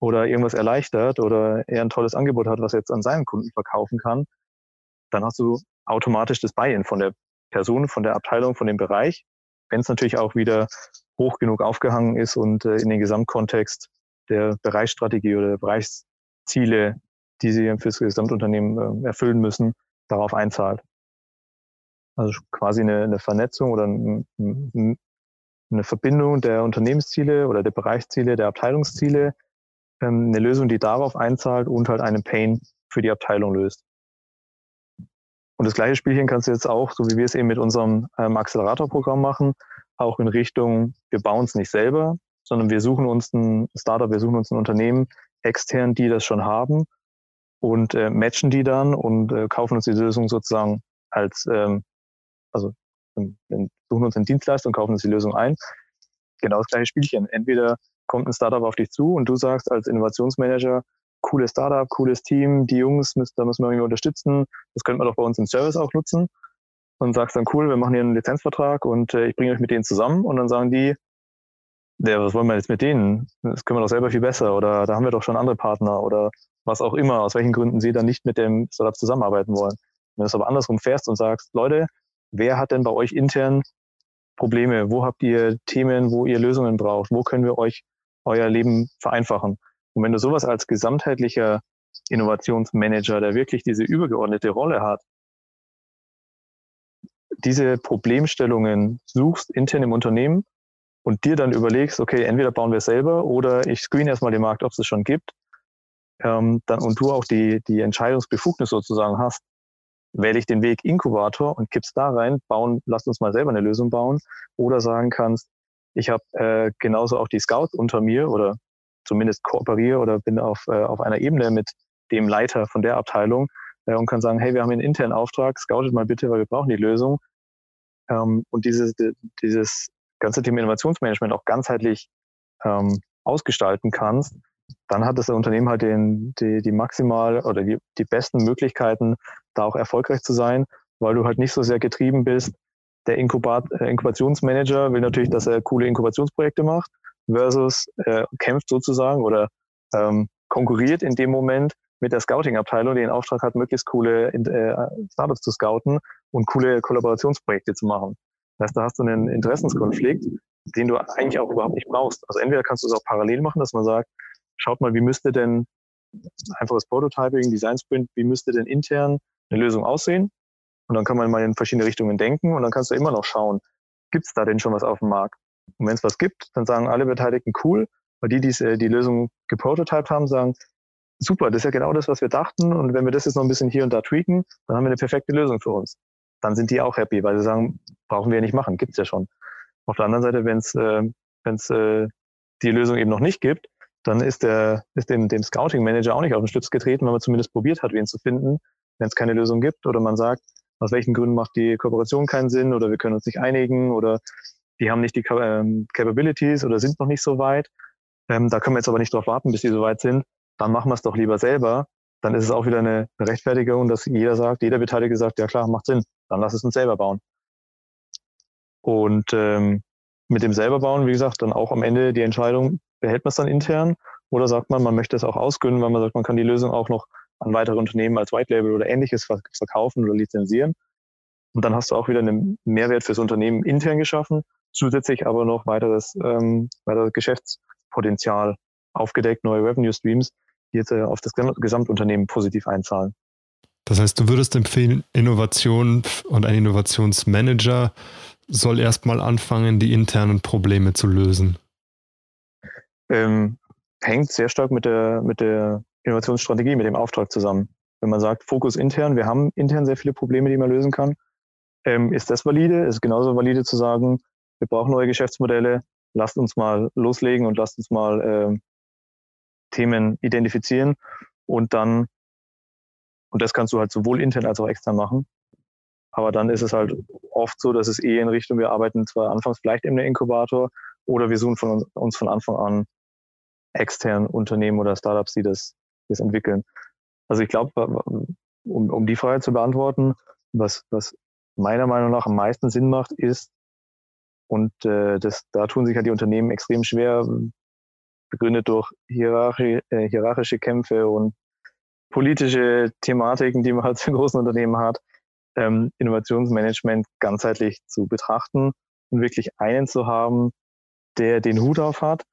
oder irgendwas erleichtert oder er ein tolles Angebot hat, was er jetzt an seinen Kunden verkaufen kann, dann hast du automatisch das Buy-in von der Person von der Abteilung, von dem Bereich, wenn es natürlich auch wieder hoch genug aufgehangen ist und äh, in den Gesamtkontext der Bereichsstrategie oder der Bereichsziele, die sie fürs Gesamtunternehmen äh, erfüllen müssen, darauf einzahlt. Also quasi eine, eine Vernetzung oder ein, ein, eine Verbindung der Unternehmensziele oder der Bereichsziele, der Abteilungsziele, ähm, eine Lösung, die darauf einzahlt und halt einen Pain für die Abteilung löst. Und das gleiche Spielchen kannst du jetzt auch, so wie wir es eben mit unserem ähm, Accelerator-Programm machen, auch in Richtung, wir bauen es nicht selber, sondern wir suchen uns ein Startup, wir suchen uns ein Unternehmen extern, die das schon haben und äh, matchen die dann und äh, kaufen uns die Lösung sozusagen als, ähm, also ähm, suchen uns eine Dienstleistung, kaufen uns die Lösung ein. Genau das gleiche Spielchen. Entweder kommt ein Startup auf dich zu und du sagst als Innovationsmanager, cooles Startup, cooles Team, die Jungs, da müssen wir irgendwie unterstützen. Das könnte man doch bei uns im Service auch nutzen. Und sagst dann, cool, wir machen hier einen Lizenzvertrag und äh, ich bringe euch mit denen zusammen. Und dann sagen die, ja, was wollen wir jetzt mit denen? Das können wir doch selber viel besser. Oder da haben wir doch schon andere Partner oder was auch immer, aus welchen Gründen sie dann nicht mit dem Startup zusammenarbeiten wollen. Wenn du es aber andersrum fährst und sagst, Leute, wer hat denn bei euch intern Probleme? Wo habt ihr Themen, wo ihr Lösungen braucht? Wo können wir euch euer Leben vereinfachen? Und wenn du sowas als gesamtheitlicher Innovationsmanager, der wirklich diese übergeordnete Rolle hat, diese Problemstellungen suchst intern im Unternehmen und dir dann überlegst, okay, entweder bauen wir selber oder ich screen erstmal den Markt, ob es es schon gibt, ähm, dann und du auch die, die Entscheidungsbefugnis sozusagen hast, wähle ich den Weg Inkubator und kippst da rein, bauen, lasst uns mal selber eine Lösung bauen. Oder sagen kannst, ich habe äh, genauso auch die Scouts unter mir oder zumindest kooperiere oder bin auf, äh, auf einer Ebene mit dem Leiter von der Abteilung äh, und kann sagen, hey, wir haben einen internen Auftrag, scoutet mal bitte, weil wir brauchen die Lösung. Ähm, und dieses, dieses ganze Thema Innovationsmanagement auch ganzheitlich ähm, ausgestalten kannst, dann hat das Unternehmen halt den, die, die maximal oder die, die besten Möglichkeiten, da auch erfolgreich zu sein, weil du halt nicht so sehr getrieben bist. Der Inkubat, äh, Inkubationsmanager will natürlich, dass er coole Inkubationsprojekte macht, versus äh, kämpft sozusagen oder ähm, konkurriert in dem Moment mit der Scouting-Abteilung, die den Auftrag hat, möglichst coole äh, Startups zu scouten und coole Kollaborationsprojekte zu machen. Das heißt, da hast du einen Interessenskonflikt, den du eigentlich auch überhaupt nicht brauchst. Also entweder kannst du es auch parallel machen, dass man sagt, schaut mal, wie müsste denn einfaches Prototyping, Design Sprint, wie müsste denn intern eine Lösung aussehen? Und dann kann man mal in verschiedene Richtungen denken und dann kannst du immer noch schauen, gibt es da denn schon was auf dem Markt? Und wenn es was gibt, dann sagen alle Beteiligten cool, weil die, die äh, die Lösung geprototyped haben, sagen, super, das ist ja genau das, was wir dachten. Und wenn wir das jetzt noch ein bisschen hier und da tweaken, dann haben wir eine perfekte Lösung für uns. Dann sind die auch happy, weil sie sagen, brauchen wir ja nicht machen, gibt's ja schon. Auf der anderen Seite, wenn es äh, wenn's, äh, die Lösung eben noch nicht gibt, dann ist der ist dem, dem Scouting Manager auch nicht auf den Stütz getreten, wenn man zumindest probiert hat, wen zu finden, wenn es keine Lösung gibt oder man sagt, aus welchen Gründen macht die Kooperation keinen Sinn oder wir können uns nicht einigen oder die haben nicht die ähm, Capabilities oder sind noch nicht so weit. Ähm, da können wir jetzt aber nicht darauf warten, bis die so weit sind. Dann machen wir es doch lieber selber. Dann ist es auch wieder eine Rechtfertigung, dass jeder sagt, jeder Beteiligte sagt, ja klar, macht Sinn. Dann lass es uns selber bauen. Und ähm, mit dem selber bauen, wie gesagt, dann auch am Ende die Entscheidung, behält man es dann intern oder sagt man, man möchte es auch ausgründen, weil man sagt, man kann die Lösung auch noch an weitere Unternehmen als White Label oder ähnliches verkaufen oder lizenzieren. Und dann hast du auch wieder einen Mehrwert fürs Unternehmen intern geschaffen, zusätzlich aber noch weiteres, ähm, weiteres Geschäftspotenzial aufgedeckt, neue Revenue Streams, die jetzt äh, auf das Gesamtunternehmen positiv einzahlen. Das heißt, du würdest empfehlen, Innovation und ein Innovationsmanager soll erstmal anfangen, die internen Probleme zu lösen. Ähm, hängt sehr stark mit der, mit der Innovationsstrategie, mit dem Auftrag zusammen. Wenn man sagt, Fokus intern, wir haben intern sehr viele Probleme, die man lösen kann, ähm, ist das valide? Ist genauso valide zu sagen, wir brauchen neue Geschäftsmodelle, lasst uns mal loslegen und lasst uns mal äh, Themen identifizieren und dann, und das kannst du halt sowohl intern als auch extern machen. Aber dann ist es halt oft so, dass es eh in Richtung, wir arbeiten zwar anfangs vielleicht in der Inkubator oder wir suchen von uns von Anfang an extern Unternehmen oder Startups, die das, das entwickeln. Also ich glaube, um, um die Frage zu beantworten, was, was meiner Meinung nach am meisten Sinn macht, ist, und äh, das, da tun sich halt die Unternehmen extrem schwer, begründet durch hierarchi äh, hierarchische Kämpfe und politische Thematiken, die man halt zu großen Unternehmen hat, ähm, Innovationsmanagement ganzheitlich zu betrachten und wirklich einen zu haben, der den Hut auf hat.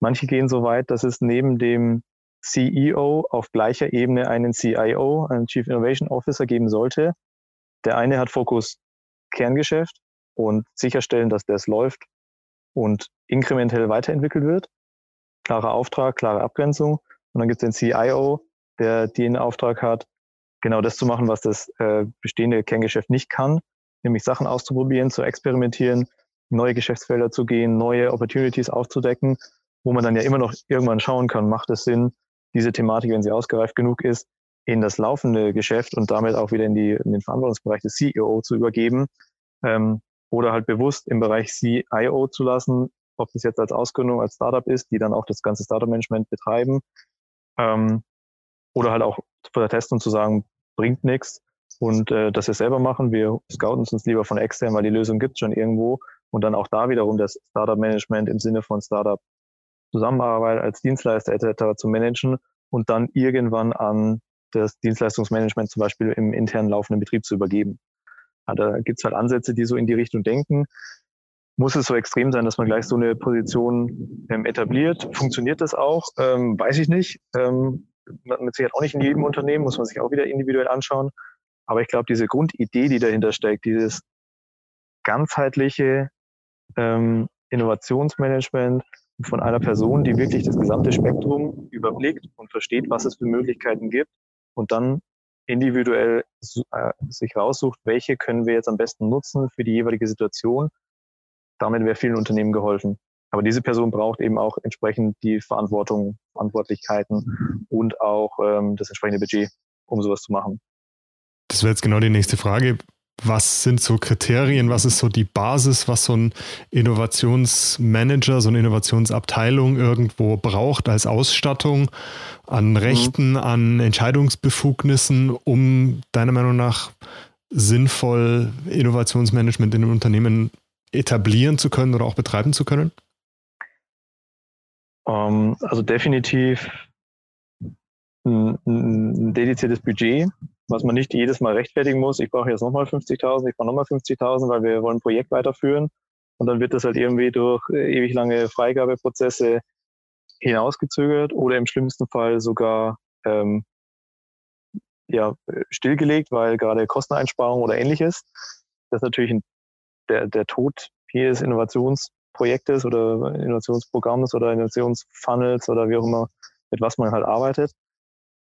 Manche gehen so weit, dass es neben dem CEO auf gleicher Ebene einen CIO, einen Chief Innovation Officer geben sollte. Der eine hat Fokus Kerngeschäft und sicherstellen, dass das läuft und inkrementell weiterentwickelt wird klarer Auftrag, klare Abgrenzung. Und dann gibt es den CIO, der den Auftrag hat, genau das zu machen, was das äh, bestehende Kerngeschäft nicht kann, nämlich Sachen auszuprobieren, zu experimentieren, neue Geschäftsfelder zu gehen, neue Opportunities aufzudecken, wo man dann ja immer noch irgendwann schauen kann, macht es Sinn, diese Thematik, wenn sie ausgereift genug ist, in das laufende Geschäft und damit auch wieder in, die, in den Verantwortungsbereich des CEO zu übergeben ähm, oder halt bewusst im Bereich CIO zu lassen, ob das jetzt als Ausgründung, als Startup ist, die dann auch das ganze Startup-Management betreiben, ähm, oder halt auch vor der Testung zu sagen, bringt nichts und äh, dass wir selber machen. Wir scouten uns lieber von extern, weil die Lösung gibt schon irgendwo und dann auch da wiederum das Startup-Management im Sinne von Startup Zusammenarbeit als Dienstleister etc. zu managen und dann irgendwann an das Dienstleistungsmanagement zum Beispiel im internen laufenden Betrieb zu übergeben. Ja, da gibt es halt Ansätze, die so in die Richtung denken muss es so extrem sein, dass man gleich so eine Position ähm, etabliert? Funktioniert das auch? Ähm, weiß ich nicht. Ähm, mit Sicherheit auch nicht in jedem Unternehmen, muss man sich auch wieder individuell anschauen. Aber ich glaube, diese Grundidee, die dahinter steckt, dieses ganzheitliche ähm, Innovationsmanagement von einer Person, die wirklich das gesamte Spektrum überblickt und versteht, was es für Möglichkeiten gibt und dann individuell äh, sich raussucht, welche können wir jetzt am besten nutzen für die jeweilige Situation. Damit wäre vielen Unternehmen geholfen. Aber diese Person braucht eben auch entsprechend die Verantwortung, Verantwortlichkeiten und auch ähm, das entsprechende Budget, um sowas zu machen. Das wäre jetzt genau die nächste Frage. Was sind so Kriterien, was ist so die Basis, was so ein Innovationsmanager, so eine Innovationsabteilung irgendwo braucht als Ausstattung an mhm. Rechten, mhm. an Entscheidungsbefugnissen, um deiner Meinung nach sinnvoll Innovationsmanagement in einem Unternehmen etablieren zu können oder auch betreiben zu können? Ähm, also definitiv ein, ein, dediziertes Budget, was man nicht jedes Mal rechtfertigen muss. Ich brauche jetzt nochmal 50.000, ich brauche nochmal 50.000, weil wir wollen ein Projekt weiterführen. Und dann wird das halt irgendwie durch äh, ewig lange Freigabeprozesse hinausgezögert oder im schlimmsten Fall sogar ähm, ja, stillgelegt, weil gerade Kosteneinsparung oder ähnliches. Das ist natürlich ein, der, der Tod jedes Innovationsprojektes oder Innovationsprogramms oder Innovationsfunnels oder wie auch immer, mit was man halt arbeitet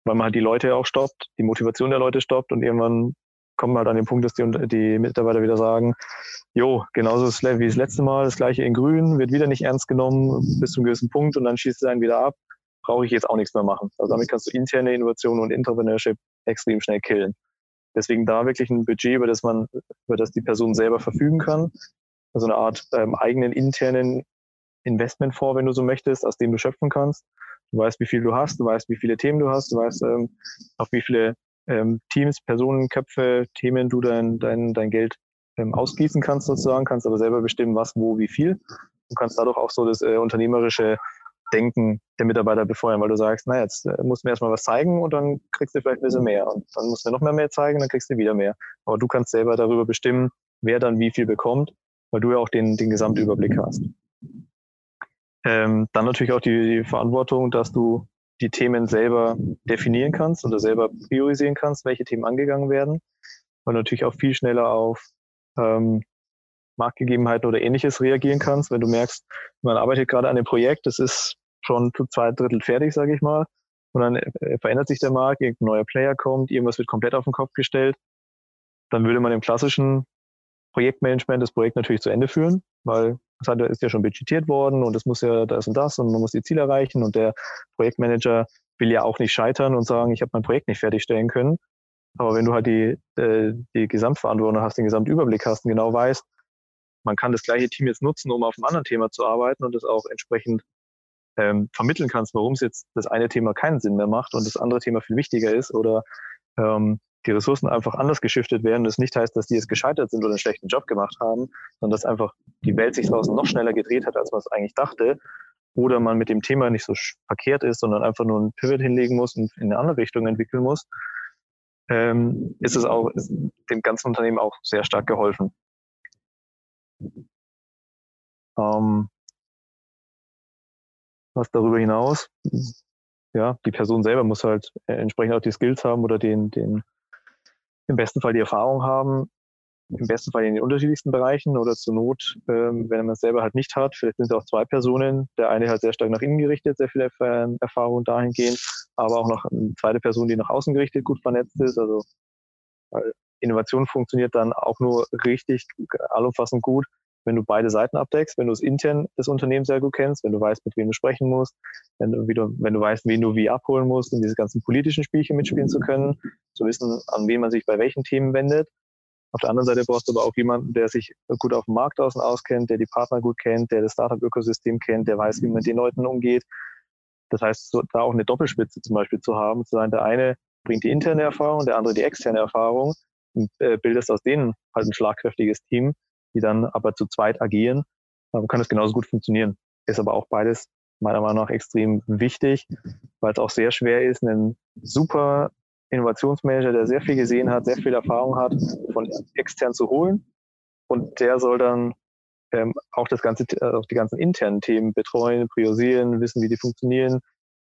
weil man halt die Leute auch stoppt, die Motivation der Leute stoppt und irgendwann kommt man halt an den Punkt, dass die, die Mitarbeiter wieder sagen, jo, genauso wie das letzte Mal, das gleiche in grün, wird wieder nicht ernst genommen bis zu einem gewissen Punkt und dann schießt es einen wieder ab, brauche ich jetzt auch nichts mehr machen. Also damit kannst du interne Innovation und Entrepreneurship extrem schnell killen. Deswegen da wirklich ein Budget, über das man, über das die Person selber verfügen kann. Also eine Art ähm, eigenen internen Investmentfonds, wenn du so möchtest, aus dem du schöpfen kannst. Du weißt, wie viel du hast, du weißt, wie viele Themen du hast, du weißt, ähm, auf wie viele ähm, Teams, Personen, Köpfe, Themen du dein, dein, dein Geld ähm, ausgießen kannst sozusagen, kannst aber selber bestimmen, was, wo, wie viel. Du kannst dadurch auch so das äh, unternehmerische Denken der Mitarbeiter befeuern, weil du sagst, na jetzt äh, musst du mir erstmal was zeigen und dann kriegst du vielleicht ein bisschen mehr und dann musst du noch mehr mehr zeigen, dann kriegst du wieder mehr. Aber du kannst selber darüber bestimmen, wer dann wie viel bekommt, weil du ja auch den, den Gesamtüberblick hast. Ähm, dann natürlich auch die, die Verantwortung, dass du die Themen selber definieren kannst oder selber priorisieren kannst, welche Themen angegangen werden. Und natürlich auch viel schneller auf ähm, Marktgegebenheiten oder ähnliches reagieren kannst, wenn du merkst, man arbeitet gerade an dem Projekt, das ist schon zu zwei Drittel fertig, sage ich mal, und dann äh, verändert sich der Markt, irgendein neuer Player kommt, irgendwas wird komplett auf den Kopf gestellt, dann würde man im klassischen Projektmanagement das Projekt natürlich zu Ende führen, weil das ist ja schon budgetiert worden und es muss ja das und das und man muss die Ziele erreichen und der Projektmanager will ja auch nicht scheitern und sagen, ich habe mein Projekt nicht fertigstellen können. Aber wenn du halt die, äh, die Gesamtverantwortung hast, den Gesamtüberblick hast und genau weißt, man kann das gleiche Team jetzt nutzen, um auf einem anderen Thema zu arbeiten und das auch entsprechend ähm, vermitteln kannst, warum es jetzt das eine Thema keinen Sinn mehr macht und das andere Thema viel wichtiger ist oder ähm, die Ressourcen einfach anders geschiftet werden. Das nicht heißt, dass die jetzt gescheitert sind oder einen schlechten Job gemacht haben, sondern dass einfach die Welt sich draußen noch schneller gedreht hat, als man es eigentlich dachte. Oder man mit dem Thema nicht so verkehrt ist, sondern einfach nur einen Pivot hinlegen muss und in eine andere Richtung entwickeln muss, ähm, ist es auch ist dem ganzen Unternehmen auch sehr stark geholfen. Ähm, was darüber hinaus, ja, die Person selber muss halt entsprechend auch die Skills haben oder den, den, im besten Fall die Erfahrung haben, im besten Fall in den unterschiedlichsten Bereichen oder zur Not, ähm, wenn man es selber halt nicht hat, vielleicht sind es auch zwei Personen, der eine halt sehr stark nach innen gerichtet, sehr viel Erfahrung dahingehend, aber auch noch eine zweite Person, die nach außen gerichtet gut vernetzt ist, also weil Innovation funktioniert dann auch nur richtig allumfassend gut, wenn du beide Seiten abdeckst, wenn du es intern des Unternehmens sehr gut kennst, wenn du weißt, mit wem du sprechen musst, wenn du, du, wenn du weißt, wen du wie abholen musst, um diese ganzen politischen Spielchen mitspielen zu können, zu wissen, an wen man sich bei welchen Themen wendet. Auf der anderen Seite brauchst du aber auch jemanden, der sich gut auf dem Markt außen auskennt, der die Partner gut kennt, der das Startup-Ökosystem kennt, der weiß, wie man mit den Leuten umgeht. Das heißt, so, da auch eine Doppelspitze zum Beispiel zu haben, zu sein, der eine bringt die interne Erfahrung, der andere die externe Erfahrung und äh, bildest aus denen halt ein schlagkräftiges Team, die dann aber zu zweit agieren, dann kann es genauso gut funktionieren. Ist aber auch beides meiner Meinung nach extrem wichtig, weil es auch sehr schwer ist, einen super Innovationsmanager, der sehr viel gesehen hat, sehr viel Erfahrung hat, von extern zu holen. Und der soll dann ähm, auch das ganze, äh, auch die ganzen internen Themen betreuen, priorisieren, wissen, wie die funktionieren,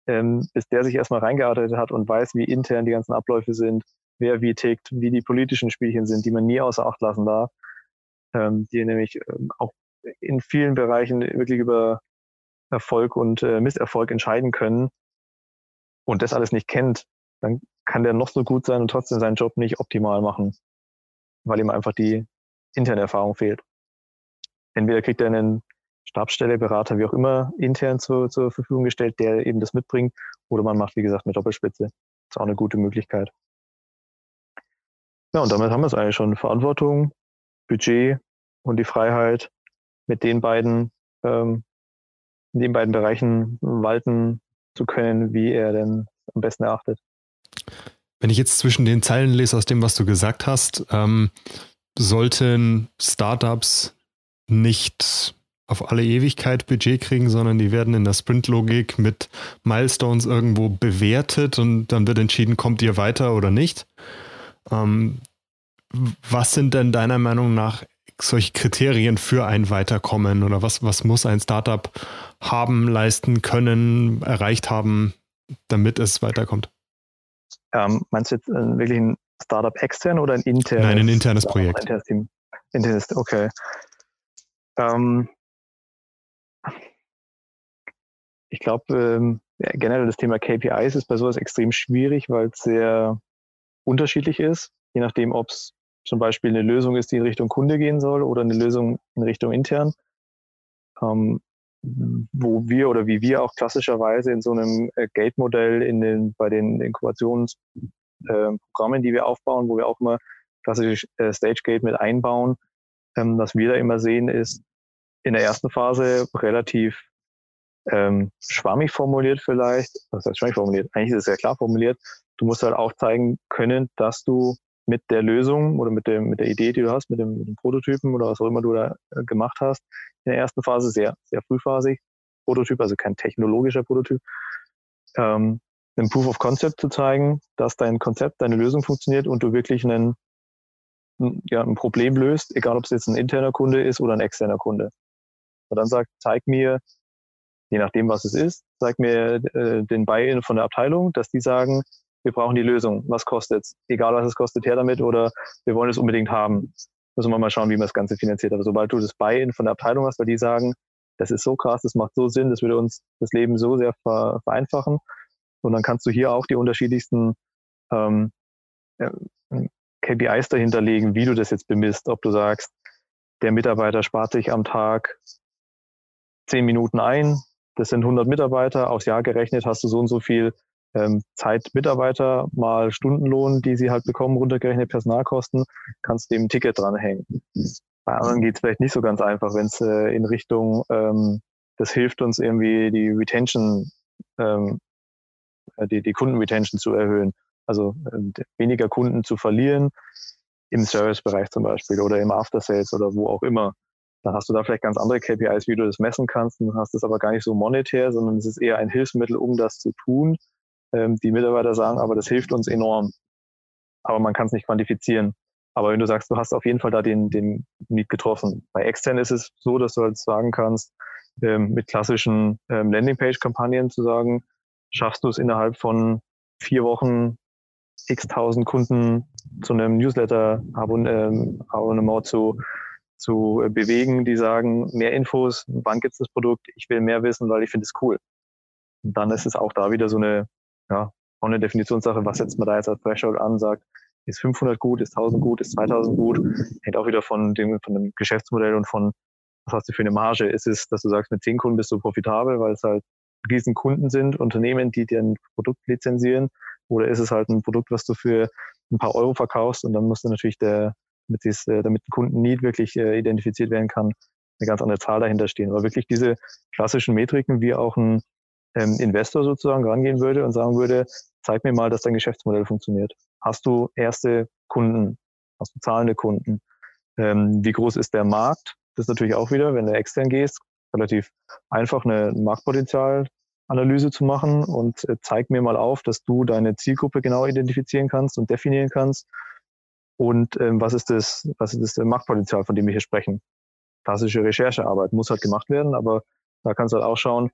ähm, bis der sich erstmal reingearbeitet hat und weiß, wie intern die ganzen Abläufe sind, wer wie tickt, wie die politischen Spielchen sind, die man nie außer Acht lassen darf ähm, die nämlich ähm, auch in vielen Bereichen wirklich über Erfolg und äh, Misserfolg entscheiden können und das alles nicht kennt, dann kann der noch so gut sein und trotzdem seinen Job nicht optimal machen, weil ihm einfach die interne Erfahrung fehlt. Entweder kriegt er einen Stabsstelle, Berater, wie auch immer, intern zu, zur Verfügung gestellt, der eben das mitbringt, oder man macht, wie gesagt, eine Doppelspitze. Das ist auch eine gute Möglichkeit. Ja, und damit haben wir es eigentlich schon. Verantwortung, Budget und die Freiheit, mit den beiden, ähm, in den beiden Bereichen walten zu können, wie er denn am besten erachtet. Wenn ich jetzt zwischen den Zeilen lese aus dem, was du gesagt hast, ähm, sollten Startups nicht auf alle Ewigkeit Budget kriegen, sondern die werden in der Sprint-Logik mit Milestones irgendwo bewertet und dann wird entschieden, kommt ihr weiter oder nicht. Ähm, was sind denn deiner Meinung nach solche Kriterien für ein Weiterkommen oder was, was muss ein Startup haben, leisten können, erreicht haben, damit es weiterkommt? Ähm, meinst du jetzt äh, wirklich ein Startup extern oder ein internes? Nein, ein internes Projekt. Internes Team. Internes, okay. Ähm, ich glaube, ähm, generell das Thema KPIs ist bei sowas extrem schwierig, weil es sehr unterschiedlich ist, je nachdem, ob es zum Beispiel eine Lösung ist, die in Richtung Kunde gehen soll oder eine Lösung in Richtung intern. Ähm, wo wir oder wie wir auch klassischerweise in so einem äh, Gate-Modell in den, bei den Inkubationsprogrammen, äh, die wir aufbauen, wo wir auch immer klassisch äh, Stage-Gate mit einbauen, ähm, was wir da immer sehen, ist in der ersten Phase relativ ähm, schwammig formuliert vielleicht. Was heißt schwammig formuliert? Eigentlich ist es sehr klar formuliert. Du musst halt auch zeigen können, dass du mit der Lösung oder mit, dem, mit der Idee, die du hast, mit dem, mit dem Prototypen oder was auch immer du da äh, gemacht hast, in der ersten Phase sehr, sehr frühphasig. Prototyp, also kein technologischer Prototyp, ähm, einen Proof of Concept zu zeigen, dass dein Konzept, deine Lösung funktioniert und du wirklich einen, ja, ein Problem löst, egal ob es jetzt ein interner Kunde ist oder ein externer Kunde. Und dann sagt, zeig mir, je nachdem, was es ist, zeig mir äh, den Buy-in von der Abteilung, dass die sagen, wir brauchen die Lösung, was kostet's? Egal was es kostet, her damit oder wir wollen es unbedingt haben. Müssen wir mal schauen, wie man das Ganze finanziert. Aber sobald du das Buy-in von der Abteilung hast, weil die sagen, das ist so krass, das macht so Sinn, das würde uns das Leben so sehr vereinfachen. Und dann kannst du hier auch die unterschiedlichsten ähm, KPIs dahinter legen, wie du das jetzt bemisst. Ob du sagst, der Mitarbeiter spart sich am Tag zehn Minuten ein, das sind 100 Mitarbeiter, aufs Jahr gerechnet hast du so und so viel ähm, Zeit Mitarbeiter mal Stundenlohn, die sie halt bekommen, runtergerechnet Personalkosten, kannst du dem Ticket dranhängen. Bei anderen geht es vielleicht nicht so ganz einfach, wenn es äh, in Richtung, ähm, das hilft uns irgendwie die Retention, ähm, äh, die, die Kundenretention zu erhöhen. Also äh, weniger Kunden zu verlieren im Servicebereich zum Beispiel oder im After Sales oder wo auch immer. Dann hast du da vielleicht ganz andere KPIs, wie du das messen kannst. Dann hast es aber gar nicht so monetär, sondern es ist eher ein Hilfsmittel, um das zu tun. Ähm, die Mitarbeiter sagen, aber das hilft uns enorm. Aber man kann es nicht quantifizieren. Aber wenn du sagst, du hast auf jeden Fall da den, den Need getroffen. Bei extern ist es so, dass du halt sagen kannst, ähm, mit klassischen ähm, Landingpage-Kampagnen zu sagen, schaffst du es innerhalb von vier Wochen x tausend Kunden zu einem Newsletter-Abonnement zu, zu bewegen, die sagen, mehr Infos, wann gibt es das Produkt, ich will mehr wissen, weil ich finde es cool. Und dann ist es auch da wieder so eine ja, auch eine Definitionssache, was setzt man da jetzt als Threshold an, sagt, ist 500 gut, ist 1000 gut, ist 2000 gut, hängt auch wieder von dem, von dem Geschäftsmodell und von, was hast du für eine Marge? Ist es, dass du sagst, mit 10 Kunden bist du profitabel, weil es halt riesen Kunden sind, Unternehmen, die dir ein Produkt lizenzieren, oder ist es halt ein Produkt, was du für ein paar Euro verkaufst und dann musst du natürlich der, damit, dies, äh, damit ein Kundenneed wirklich äh, identifiziert werden kann, eine ganz andere Zahl dahinter stehen. Aber wirklich diese klassischen Metriken, wie auch ein ähm, Investor sozusagen rangehen würde und sagen würde, zeig mir mal, dass dein Geschäftsmodell funktioniert. Hast du erste Kunden? Hast du zahlende Kunden? Ähm, wie groß ist der Markt? Das ist natürlich auch wieder, wenn du extern gehst, relativ einfach eine Marktpotenzialanalyse zu machen und äh, zeig mir mal auf, dass du deine Zielgruppe genau identifizieren kannst und definieren kannst. Und ähm, was ist das, was ist das Marktpotenzial, von dem wir hier sprechen? Klassische Recherchearbeit muss halt gemacht werden, aber da kannst du halt auch schauen,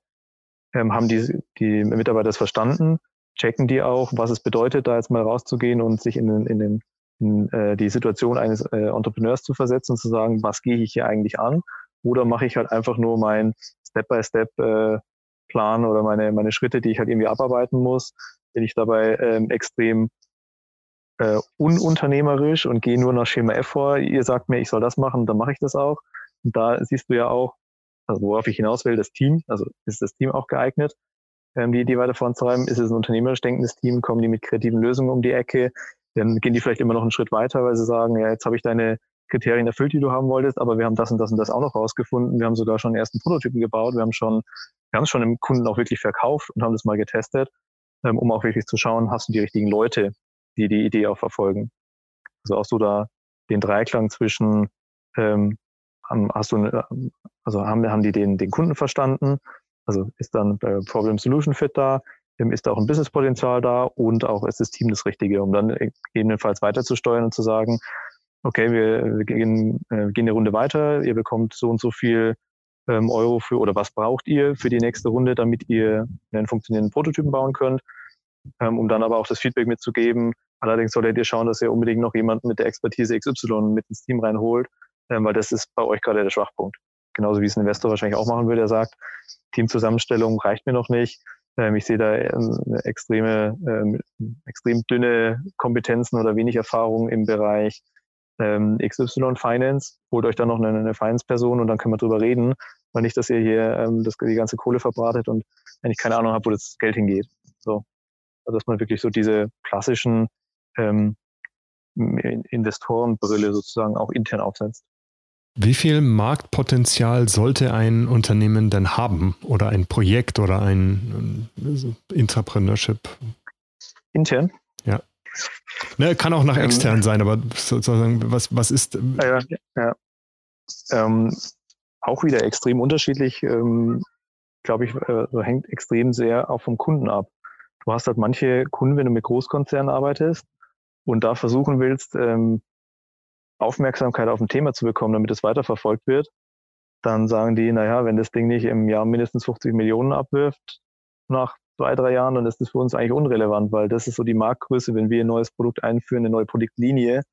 ähm, haben die, die Mitarbeiter das verstanden, checken die auch, was es bedeutet, da jetzt mal rauszugehen und sich in, den, in, den, in äh, die Situation eines äh, Entrepreneurs zu versetzen und zu sagen, was gehe ich hier eigentlich an? Oder mache ich halt einfach nur mein Step-by-Step-Plan äh, oder meine, meine Schritte, die ich halt irgendwie abarbeiten muss? Bin ich dabei ähm, extrem äh, ununternehmerisch und gehe nur nach Schema F vor. Ihr sagt mir, ich soll das machen, dann mache ich das auch. Und da siehst du ja auch, also worauf ich hinaus will, das Team, also ist das Team auch geeignet, ähm, die Idee weiter voranzutreiben? Ist es ein unternehmerisch denkendes Team? Kommen die mit kreativen Lösungen um die Ecke? Dann gehen die vielleicht immer noch einen Schritt weiter, weil sie sagen, ja, jetzt habe ich deine Kriterien erfüllt, die du haben wolltest, aber wir haben das und das und das auch noch rausgefunden. Wir haben sogar schon ersten Prototypen gebaut. Wir haben schon, wir haben es schon dem Kunden auch wirklich verkauft und haben das mal getestet, ähm, um auch wirklich zu schauen, hast du die richtigen Leute, die die Idee auch verfolgen. Also auch so da den Dreiklang zwischen, ähm, hast du, also haben, haben die den, den Kunden verstanden? Also ist dann Problem Solution Fit da? Ist da auch ein Businesspotenzial da? Und auch ist das Team das Richtige, um dann gegebenenfalls weiterzusteuern und zu sagen, okay, wir, wir gehen, äh, gehen eine Runde weiter, ihr bekommt so und so viel ähm, Euro für oder was braucht ihr für die nächste Runde, damit ihr einen funktionierenden Prototypen bauen könnt ähm, um dann aber auch das Feedback mitzugeben. Allerdings solltet ihr schauen, dass ihr unbedingt noch jemanden mit der Expertise XY mit ins Team reinholt, ähm, weil das ist bei euch gerade der Schwachpunkt. Genauso wie es ein Investor wahrscheinlich auch machen würde, der sagt, Teamzusammenstellung reicht mir noch nicht. Ähm, ich sehe da ähm, extreme, ähm, extrem dünne Kompetenzen oder wenig Erfahrung im Bereich ähm, XY Finance. Holt euch dann noch eine, eine Finance-Person und dann können wir drüber reden, weil nicht, dass ihr hier ähm, das, die ganze Kohle verbratet und eigentlich keine Ahnung habt, wo das Geld hingeht. So. Also dass man wirklich so diese klassischen ähm, Investorenbrille sozusagen auch intern aufsetzt. Wie viel Marktpotenzial sollte ein Unternehmen denn haben oder ein Projekt oder ein Entrepreneurship? Intern? Ja. Ne, kann auch nach ähm, extern sein, aber sozusagen, was, was ist. Ja, ja. Ähm, auch wieder extrem unterschiedlich, ähm, glaube ich, äh, hängt extrem sehr auch vom Kunden ab. Du hast halt manche Kunden, wenn du mit Großkonzernen arbeitest und da versuchen willst, ähm, Aufmerksamkeit auf ein Thema zu bekommen, damit es weiterverfolgt wird, dann sagen die, naja, wenn das Ding nicht im Jahr mindestens 50 Millionen abwirft, nach zwei, drei Jahren, dann ist das für uns eigentlich unrelevant, weil das ist so die Marktgröße, wenn wir ein neues Produkt einführen, eine neue Produktlinie,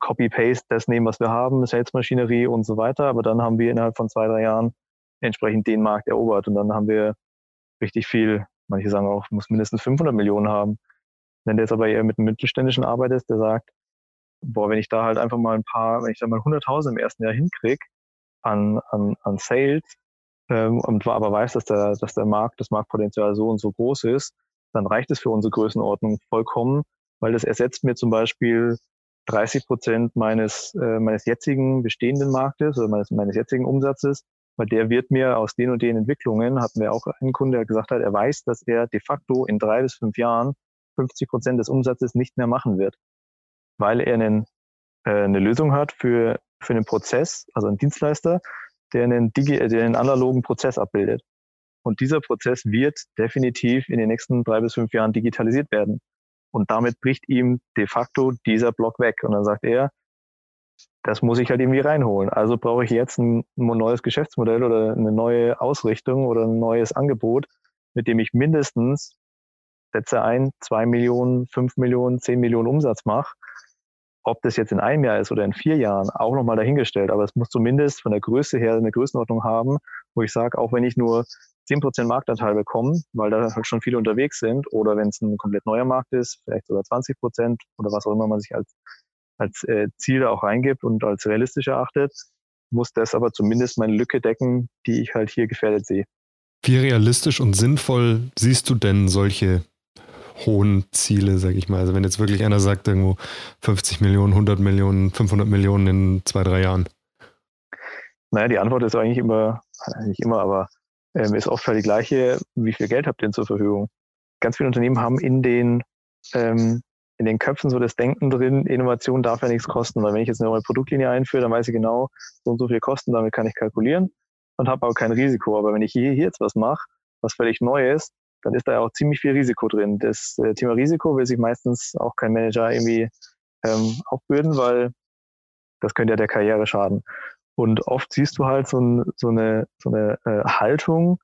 Copy-Paste, das nehmen, was wir haben, Sales-Maschinerie und so weiter, aber dann haben wir innerhalb von zwei, drei Jahren entsprechend den Markt erobert und dann haben wir richtig viel Manche sagen auch, muss mindestens 500 Millionen haben. Wenn der jetzt aber eher mit einem Mittelständischen arbeitet, der sagt, boah, wenn ich da halt einfach mal ein paar, wenn ich da mal 100.000 im ersten Jahr hinkrieg an, an, an Sales ähm, und aber weiß, dass der, dass der Markt, das Marktpotenzial so und so groß ist, dann reicht es für unsere Größenordnung vollkommen, weil das ersetzt mir zum Beispiel 30 Prozent meines, äh, meines jetzigen bestehenden Marktes oder meines, meines jetzigen Umsatzes weil der wird mir aus den und den Entwicklungen, hatten wir auch einen Kunde, der gesagt hat, er weiß, dass er de facto in drei bis fünf Jahren 50 Prozent des Umsatzes nicht mehr machen wird, weil er einen, äh, eine Lösung hat für, für einen Prozess, also einen Dienstleister, der einen, Digi der einen analogen Prozess abbildet. Und dieser Prozess wird definitiv in den nächsten drei bis fünf Jahren digitalisiert werden. Und damit bricht ihm de facto dieser Block weg. Und dann sagt er, das muss ich halt irgendwie reinholen. Also brauche ich jetzt ein, neues Geschäftsmodell oder eine neue Ausrichtung oder ein neues Angebot, mit dem ich mindestens setze ein, zwei Millionen, fünf Millionen, zehn Millionen Umsatz mache. Ob das jetzt in einem Jahr ist oder in vier Jahren, auch nochmal dahingestellt. Aber es muss zumindest von der Größe her eine Größenordnung haben, wo ich sage, auch wenn ich nur zehn Prozent Marktanteil bekomme, weil da halt schon viele unterwegs sind, oder wenn es ein komplett neuer Markt ist, vielleicht sogar 20 Prozent oder was auch immer man sich als als äh, Ziel auch reingibt und als realistisch erachtet, muss das aber zumindest meine Lücke decken, die ich halt hier gefährdet sehe. Wie realistisch und sinnvoll siehst du denn solche hohen Ziele, sag ich mal? Also wenn jetzt wirklich einer sagt, irgendwo 50 Millionen, 100 Millionen, 500 Millionen in zwei, drei Jahren. Naja, die Antwort ist eigentlich immer, nicht immer, aber ähm, ist oft halt die gleiche, wie viel Geld habt ihr denn zur Verfügung? Ganz viele Unternehmen haben in den ähm, in den Köpfen so das Denken drin, Innovation darf ja nichts kosten, weil wenn ich jetzt eine neue Produktlinie einführe, dann weiß ich genau, so und so viel Kosten, damit kann ich kalkulieren und habe aber kein Risiko. Aber wenn ich hier, hier jetzt was mache, was völlig neu ist, dann ist da ja auch ziemlich viel Risiko drin. Das äh, Thema Risiko will sich meistens auch kein Manager irgendwie ähm, aufbürden, weil das könnte ja der Karriere schaden. Und oft siehst du halt so, ein, so eine, so eine äh, Haltung,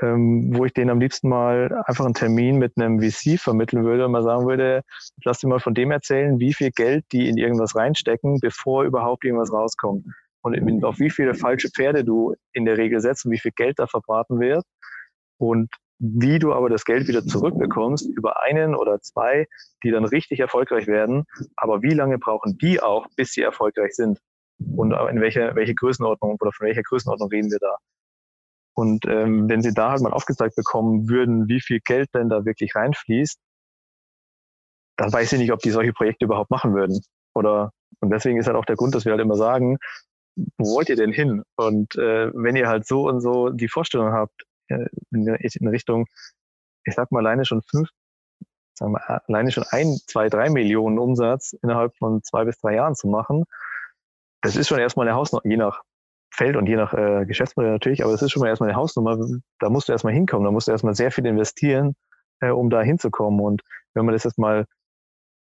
ähm, wo ich denen am liebsten mal einfach einen Termin mit einem VC vermitteln würde und mal sagen würde, lass dir mal von dem erzählen, wie viel Geld die in irgendwas reinstecken, bevor überhaupt irgendwas rauskommt. Und auf wie viele falsche Pferde du in der Regel setzt und wie viel Geld da verbraten wird. Und wie du aber das Geld wieder zurückbekommst über einen oder zwei, die dann richtig erfolgreich werden. Aber wie lange brauchen die auch, bis sie erfolgreich sind? Und in welcher welche Größenordnung oder von welcher Größenordnung reden wir da? Und ähm, wenn sie da halt mal aufgezeigt bekommen würden, wie viel Geld denn da wirklich reinfließt, dann weiß ich nicht, ob die solche Projekte überhaupt machen würden. Oder und deswegen ist halt auch der Grund, dass wir halt immer sagen, wo wollt ihr denn hin? Und äh, wenn ihr halt so und so die Vorstellung habt, in, in Richtung, ich sag mal alleine schon fünf, sagen wir, alleine schon ein, zwei, drei Millionen Umsatz innerhalb von zwei bis drei Jahren zu machen, das ist schon erstmal eine Hausnummer, je nach Feld und je nach äh, Geschäftsmodell natürlich, aber das ist schon mal erstmal eine Hausnummer. Da musst du erstmal hinkommen, da musst du erstmal sehr viel investieren, äh, um da hinzukommen. Und wenn man das jetzt mal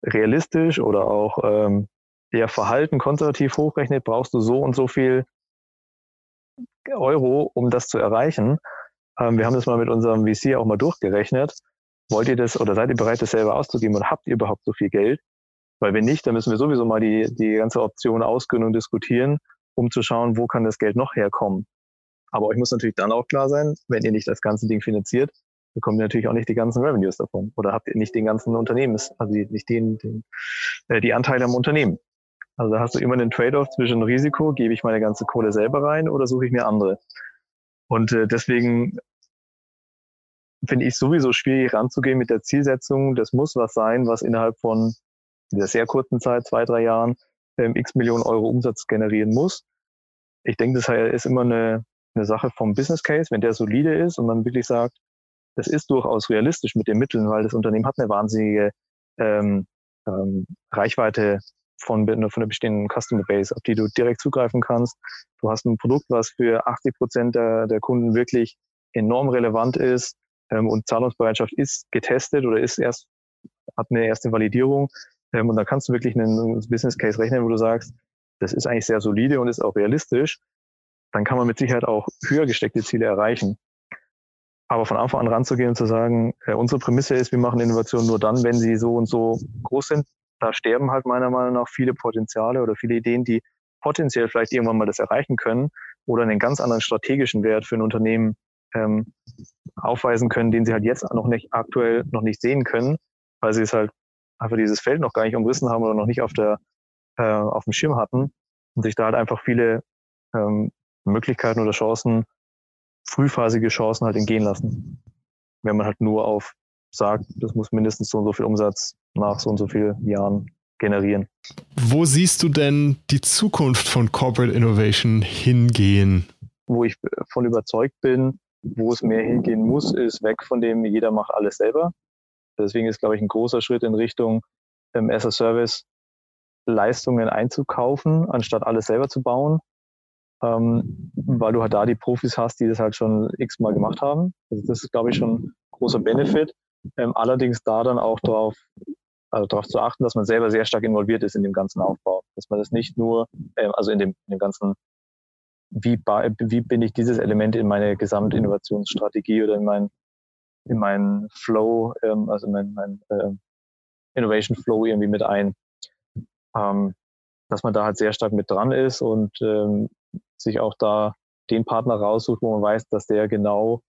realistisch oder auch ähm, eher Verhalten konservativ hochrechnet, brauchst du so und so viel Euro, um das zu erreichen. Ähm, wir haben das mal mit unserem VC auch mal durchgerechnet. Wollt ihr das oder seid ihr bereit, das selber auszugeben und habt ihr überhaupt so viel Geld? Weil wenn nicht, dann müssen wir sowieso mal die, die ganze Option ausgründen und diskutieren, um zu schauen, wo kann das Geld noch herkommen. Aber euch muss natürlich dann auch klar sein, wenn ihr nicht das ganze Ding finanziert, bekommt ihr natürlich auch nicht die ganzen Revenues davon. Oder habt ihr nicht den ganzen Unternehmens, also nicht den, den äh, die Anteile am Unternehmen. Also da hast du immer einen Trade-off zwischen Risiko, gebe ich meine ganze Kohle selber rein oder suche ich mir andere. Und äh, deswegen finde ich sowieso schwierig ranzugehen mit der Zielsetzung. Das muss was sein, was innerhalb von dieser sehr kurzen Zeit, zwei, drei Jahren, ähm, x Millionen Euro Umsatz generieren muss. Ich denke, das ist immer eine, eine Sache vom Business Case, wenn der solide ist und man wirklich sagt, das ist durchaus realistisch mit den Mitteln, weil das Unternehmen hat eine wahnsinnige ähm, ähm, Reichweite von, von der bestehenden Customer Base, auf die du direkt zugreifen kannst. Du hast ein Produkt, was für 80 Prozent der, der Kunden wirklich enorm relevant ist und Zahlungsbereitschaft ist getestet oder ist erst, hat eine erste Validierung. Ähm, und dann kannst du wirklich einen Business Case rechnen, wo du sagst, das ist eigentlich sehr solide und ist auch realistisch. Dann kann man mit Sicherheit auch höher gesteckte Ziele erreichen. Aber von Anfang an ranzugehen und zu sagen, äh, unsere Prämisse ist, wir machen Innovationen nur dann, wenn sie so und so groß sind, da sterben halt meiner Meinung nach viele Potenziale oder viele Ideen, die potenziell vielleicht irgendwann mal das erreichen können oder einen ganz anderen strategischen Wert für ein Unternehmen ähm, aufweisen können, den sie halt jetzt noch nicht aktuell noch nicht sehen können, weil sie es halt einfach dieses Feld noch gar nicht umrissen haben oder noch nicht auf der äh, auf dem Schirm hatten und sich da halt einfach viele ähm, Möglichkeiten oder Chancen, frühphasige Chancen halt entgehen lassen. Wenn man halt nur auf sagt, das muss mindestens so und so viel Umsatz nach so und so vielen Jahren generieren. Wo siehst du denn die Zukunft von Corporate Innovation hingehen? Wo ich von überzeugt bin, wo es mehr hingehen muss, ist weg von dem, jeder macht alles selber. Deswegen ist, glaube ich, ein großer Schritt in Richtung ähm, as a Service Leistungen einzukaufen, anstatt alles selber zu bauen, ähm, weil du halt da die Profis hast, die das halt schon x-mal gemacht haben. Also das ist, glaube ich, schon ein großer Benefit. Ähm, allerdings da dann auch darauf, also darauf zu achten, dass man selber sehr stark involviert ist in dem ganzen Aufbau. Dass man das nicht nur, ähm, also in dem, in dem ganzen, wie, wie bin ich dieses Element in meine Gesamtinnovationsstrategie oder in meinen in meinen Flow, ähm, also in meinen mein, äh, Innovation Flow irgendwie mit ein. Ähm, dass man da halt sehr stark mit dran ist und ähm, sich auch da den Partner raussucht, wo man weiß, dass der genau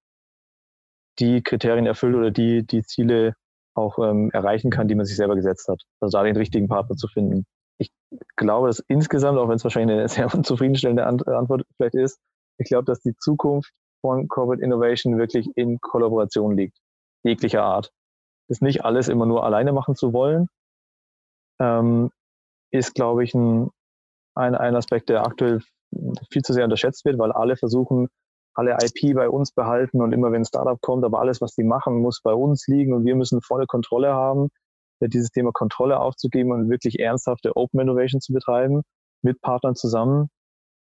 die Kriterien erfüllt oder die, die Ziele auch ähm, erreichen kann, die man sich selber gesetzt hat. Also da den richtigen Partner zu finden. Ich glaube, dass insgesamt, auch wenn es wahrscheinlich eine sehr unzufriedenstellende Antwort vielleicht ist, ich glaube, dass die Zukunft von Corporate Innovation wirklich in Kollaboration liegt, jeglicher Art. Das nicht alles immer nur alleine machen zu wollen, ähm, ist, glaube ich, ein, ein, ein Aspekt, der aktuell viel zu sehr unterschätzt wird, weil alle versuchen, alle IP bei uns behalten und immer wenn ein Startup kommt, aber alles, was die machen, muss bei uns liegen und wir müssen volle Kontrolle haben, dieses Thema Kontrolle aufzugeben und wirklich ernsthafte Open Innovation zu betreiben, mit Partnern zusammen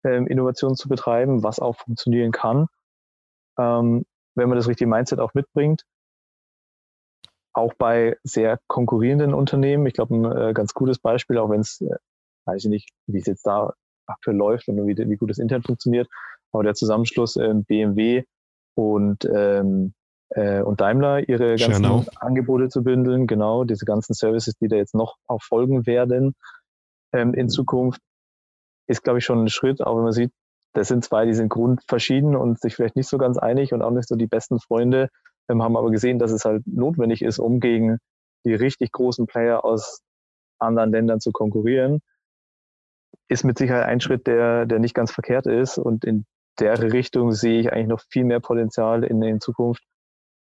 ähm, Innovation zu betreiben, was auch funktionieren kann, ähm, wenn man das richtige Mindset auch mitbringt. Auch bei sehr konkurrierenden Unternehmen. Ich glaube, ein äh, ganz gutes Beispiel, auch wenn es, äh, weiß ich nicht, wie es jetzt da aktuell läuft und wie, wie gut das Internet funktioniert, aber der Zusammenschluss äh, BMW und, ähm, äh, und Daimler, ihre ganzen Schernau. Angebote zu bündeln, genau, diese ganzen Services, die da jetzt noch auch folgen werden ähm, in Zukunft, ist, glaube ich, schon ein Schritt, auch wenn man sieht, das sind zwei, die sind grundverschieden und sich vielleicht nicht so ganz einig und auch nicht so die besten Freunde. ähm, haben aber gesehen, dass es halt notwendig ist, um gegen die richtig großen Player aus anderen Ländern zu konkurrieren, ist mit Sicherheit ein Schritt, der, der nicht ganz verkehrt ist. Und in der Richtung sehe ich eigentlich noch viel mehr Potenzial in, in Zukunft.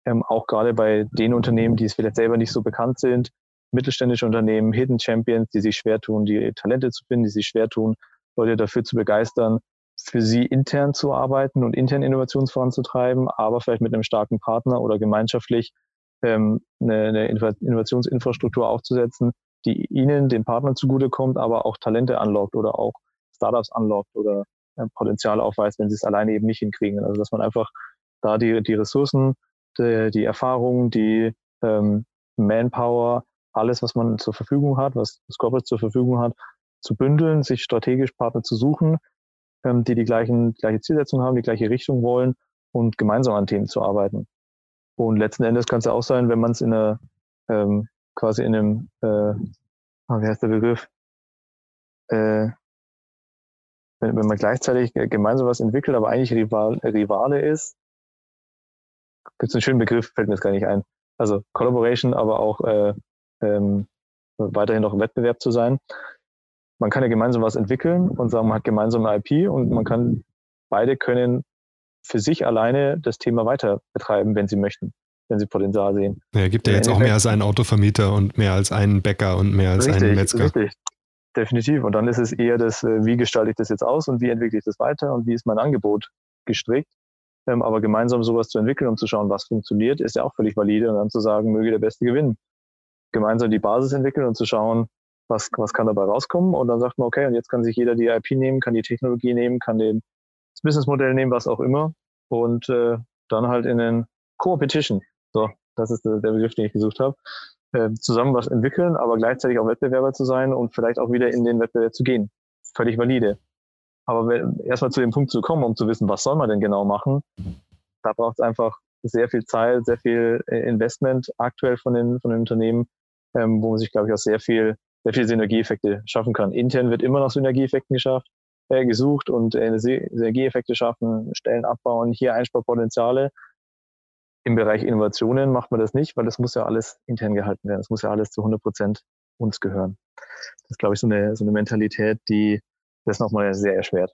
Ähm, auch gerade bei den Unternehmen, die es vielleicht selber nicht so bekannt sind, mittelständische Unternehmen, Hidden Champions, die sich schwer tun, die Talente zu finden, die sich schwer tun, Leute dafür zu begeistern, für sie intern zu arbeiten und intern Innovationen voranzutreiben, aber vielleicht mit einem starken Partner oder gemeinschaftlich ähm, eine, eine Innovationsinfrastruktur aufzusetzen, die ihnen, den Partnern zugutekommt, aber auch Talente anlockt oder auch Startups anlockt oder äh, Potenzial aufweist, wenn sie es alleine eben nicht hinkriegen. Also dass man einfach da die, die Ressourcen, die, die Erfahrungen, die ähm, Manpower, alles, was man zur Verfügung hat, was das Corporate zur Verfügung hat, zu bündeln, sich strategisch Partner zu suchen, ähm, die die gleichen, gleiche Zielsetzung haben, die gleiche Richtung wollen und gemeinsam an Themen zu arbeiten. Und letzten Endes kann es ja auch sein, wenn man es in einer ähm, quasi in einem, äh, ah, wie heißt der Begriff? Äh, wenn, wenn man gleichzeitig gemeinsam was entwickelt, aber eigentlich Rival, Rivale ist, gibt es einen schönen Begriff, fällt mir jetzt gar nicht ein. Also Collaboration, aber auch äh, ähm, weiterhin noch im Wettbewerb zu sein. Man kann ja gemeinsam was entwickeln und sagen, man hat gemeinsam eine IP und man kann, beide können für sich alleine das Thema weiter betreiben, wenn sie möchten, wenn sie Potenzial sehen. Ja, gibt ja jetzt auch mehr als einen Autovermieter und mehr als einen Bäcker und mehr als richtig, einen Metzger. Richtig, definitiv. Und dann ist es eher das, äh, wie gestalte ich das jetzt aus und wie entwickle ich das weiter und wie ist mein Angebot gestrickt. Ähm, aber gemeinsam sowas zu entwickeln, um zu schauen, was funktioniert, ist ja auch völlig valide und dann zu sagen, möge der Beste gewinnen gemeinsam die Basis entwickeln und zu schauen, was, was kann dabei rauskommen. Und dann sagt man, okay, und jetzt kann sich jeder die IP nehmen, kann die Technologie nehmen, kann den, das Businessmodell nehmen, was auch immer. Und äh, dann halt in den Co-Petition, so, das ist der, der Begriff, den ich gesucht habe, äh, zusammen was entwickeln, aber gleichzeitig auch Wettbewerber zu sein und vielleicht auch wieder in den Wettbewerb zu gehen. Völlig valide. Aber erstmal zu dem Punkt zu kommen, um zu wissen, was soll man denn genau machen, da braucht es einfach sehr viel Zeit, sehr viel äh, Investment aktuell von den, von den Unternehmen, ähm, wo man sich, glaube ich, auch sehr viel, sehr viel Synergieeffekte schaffen kann. Intern wird immer noch Synergieeffekten geschafft, äh, gesucht und äh, Synergieeffekte schaffen, Stellen abbauen, hier Einsparpotenziale. Im Bereich Innovationen macht man das nicht, weil das muss ja alles intern gehalten werden. Das muss ja alles zu 100 Prozent uns gehören. Das ist, glaube ich, so eine, so eine Mentalität, die das nochmal sehr erschwert.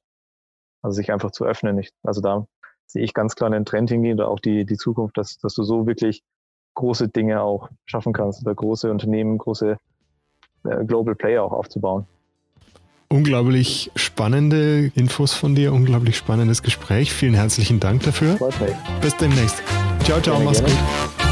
Also sich einfach zu öffnen. Ich, also da sehe ich ganz klar einen Trend hingehen oder auch die, die Zukunft, dass, dass du so wirklich große Dinge auch schaffen kannst oder große Unternehmen, große Global Player auch aufzubauen. Unglaublich spannende Infos von dir, unglaublich spannendes Gespräch. Vielen herzlichen Dank dafür. Bis demnächst. Ciao, ciao, mach's gut.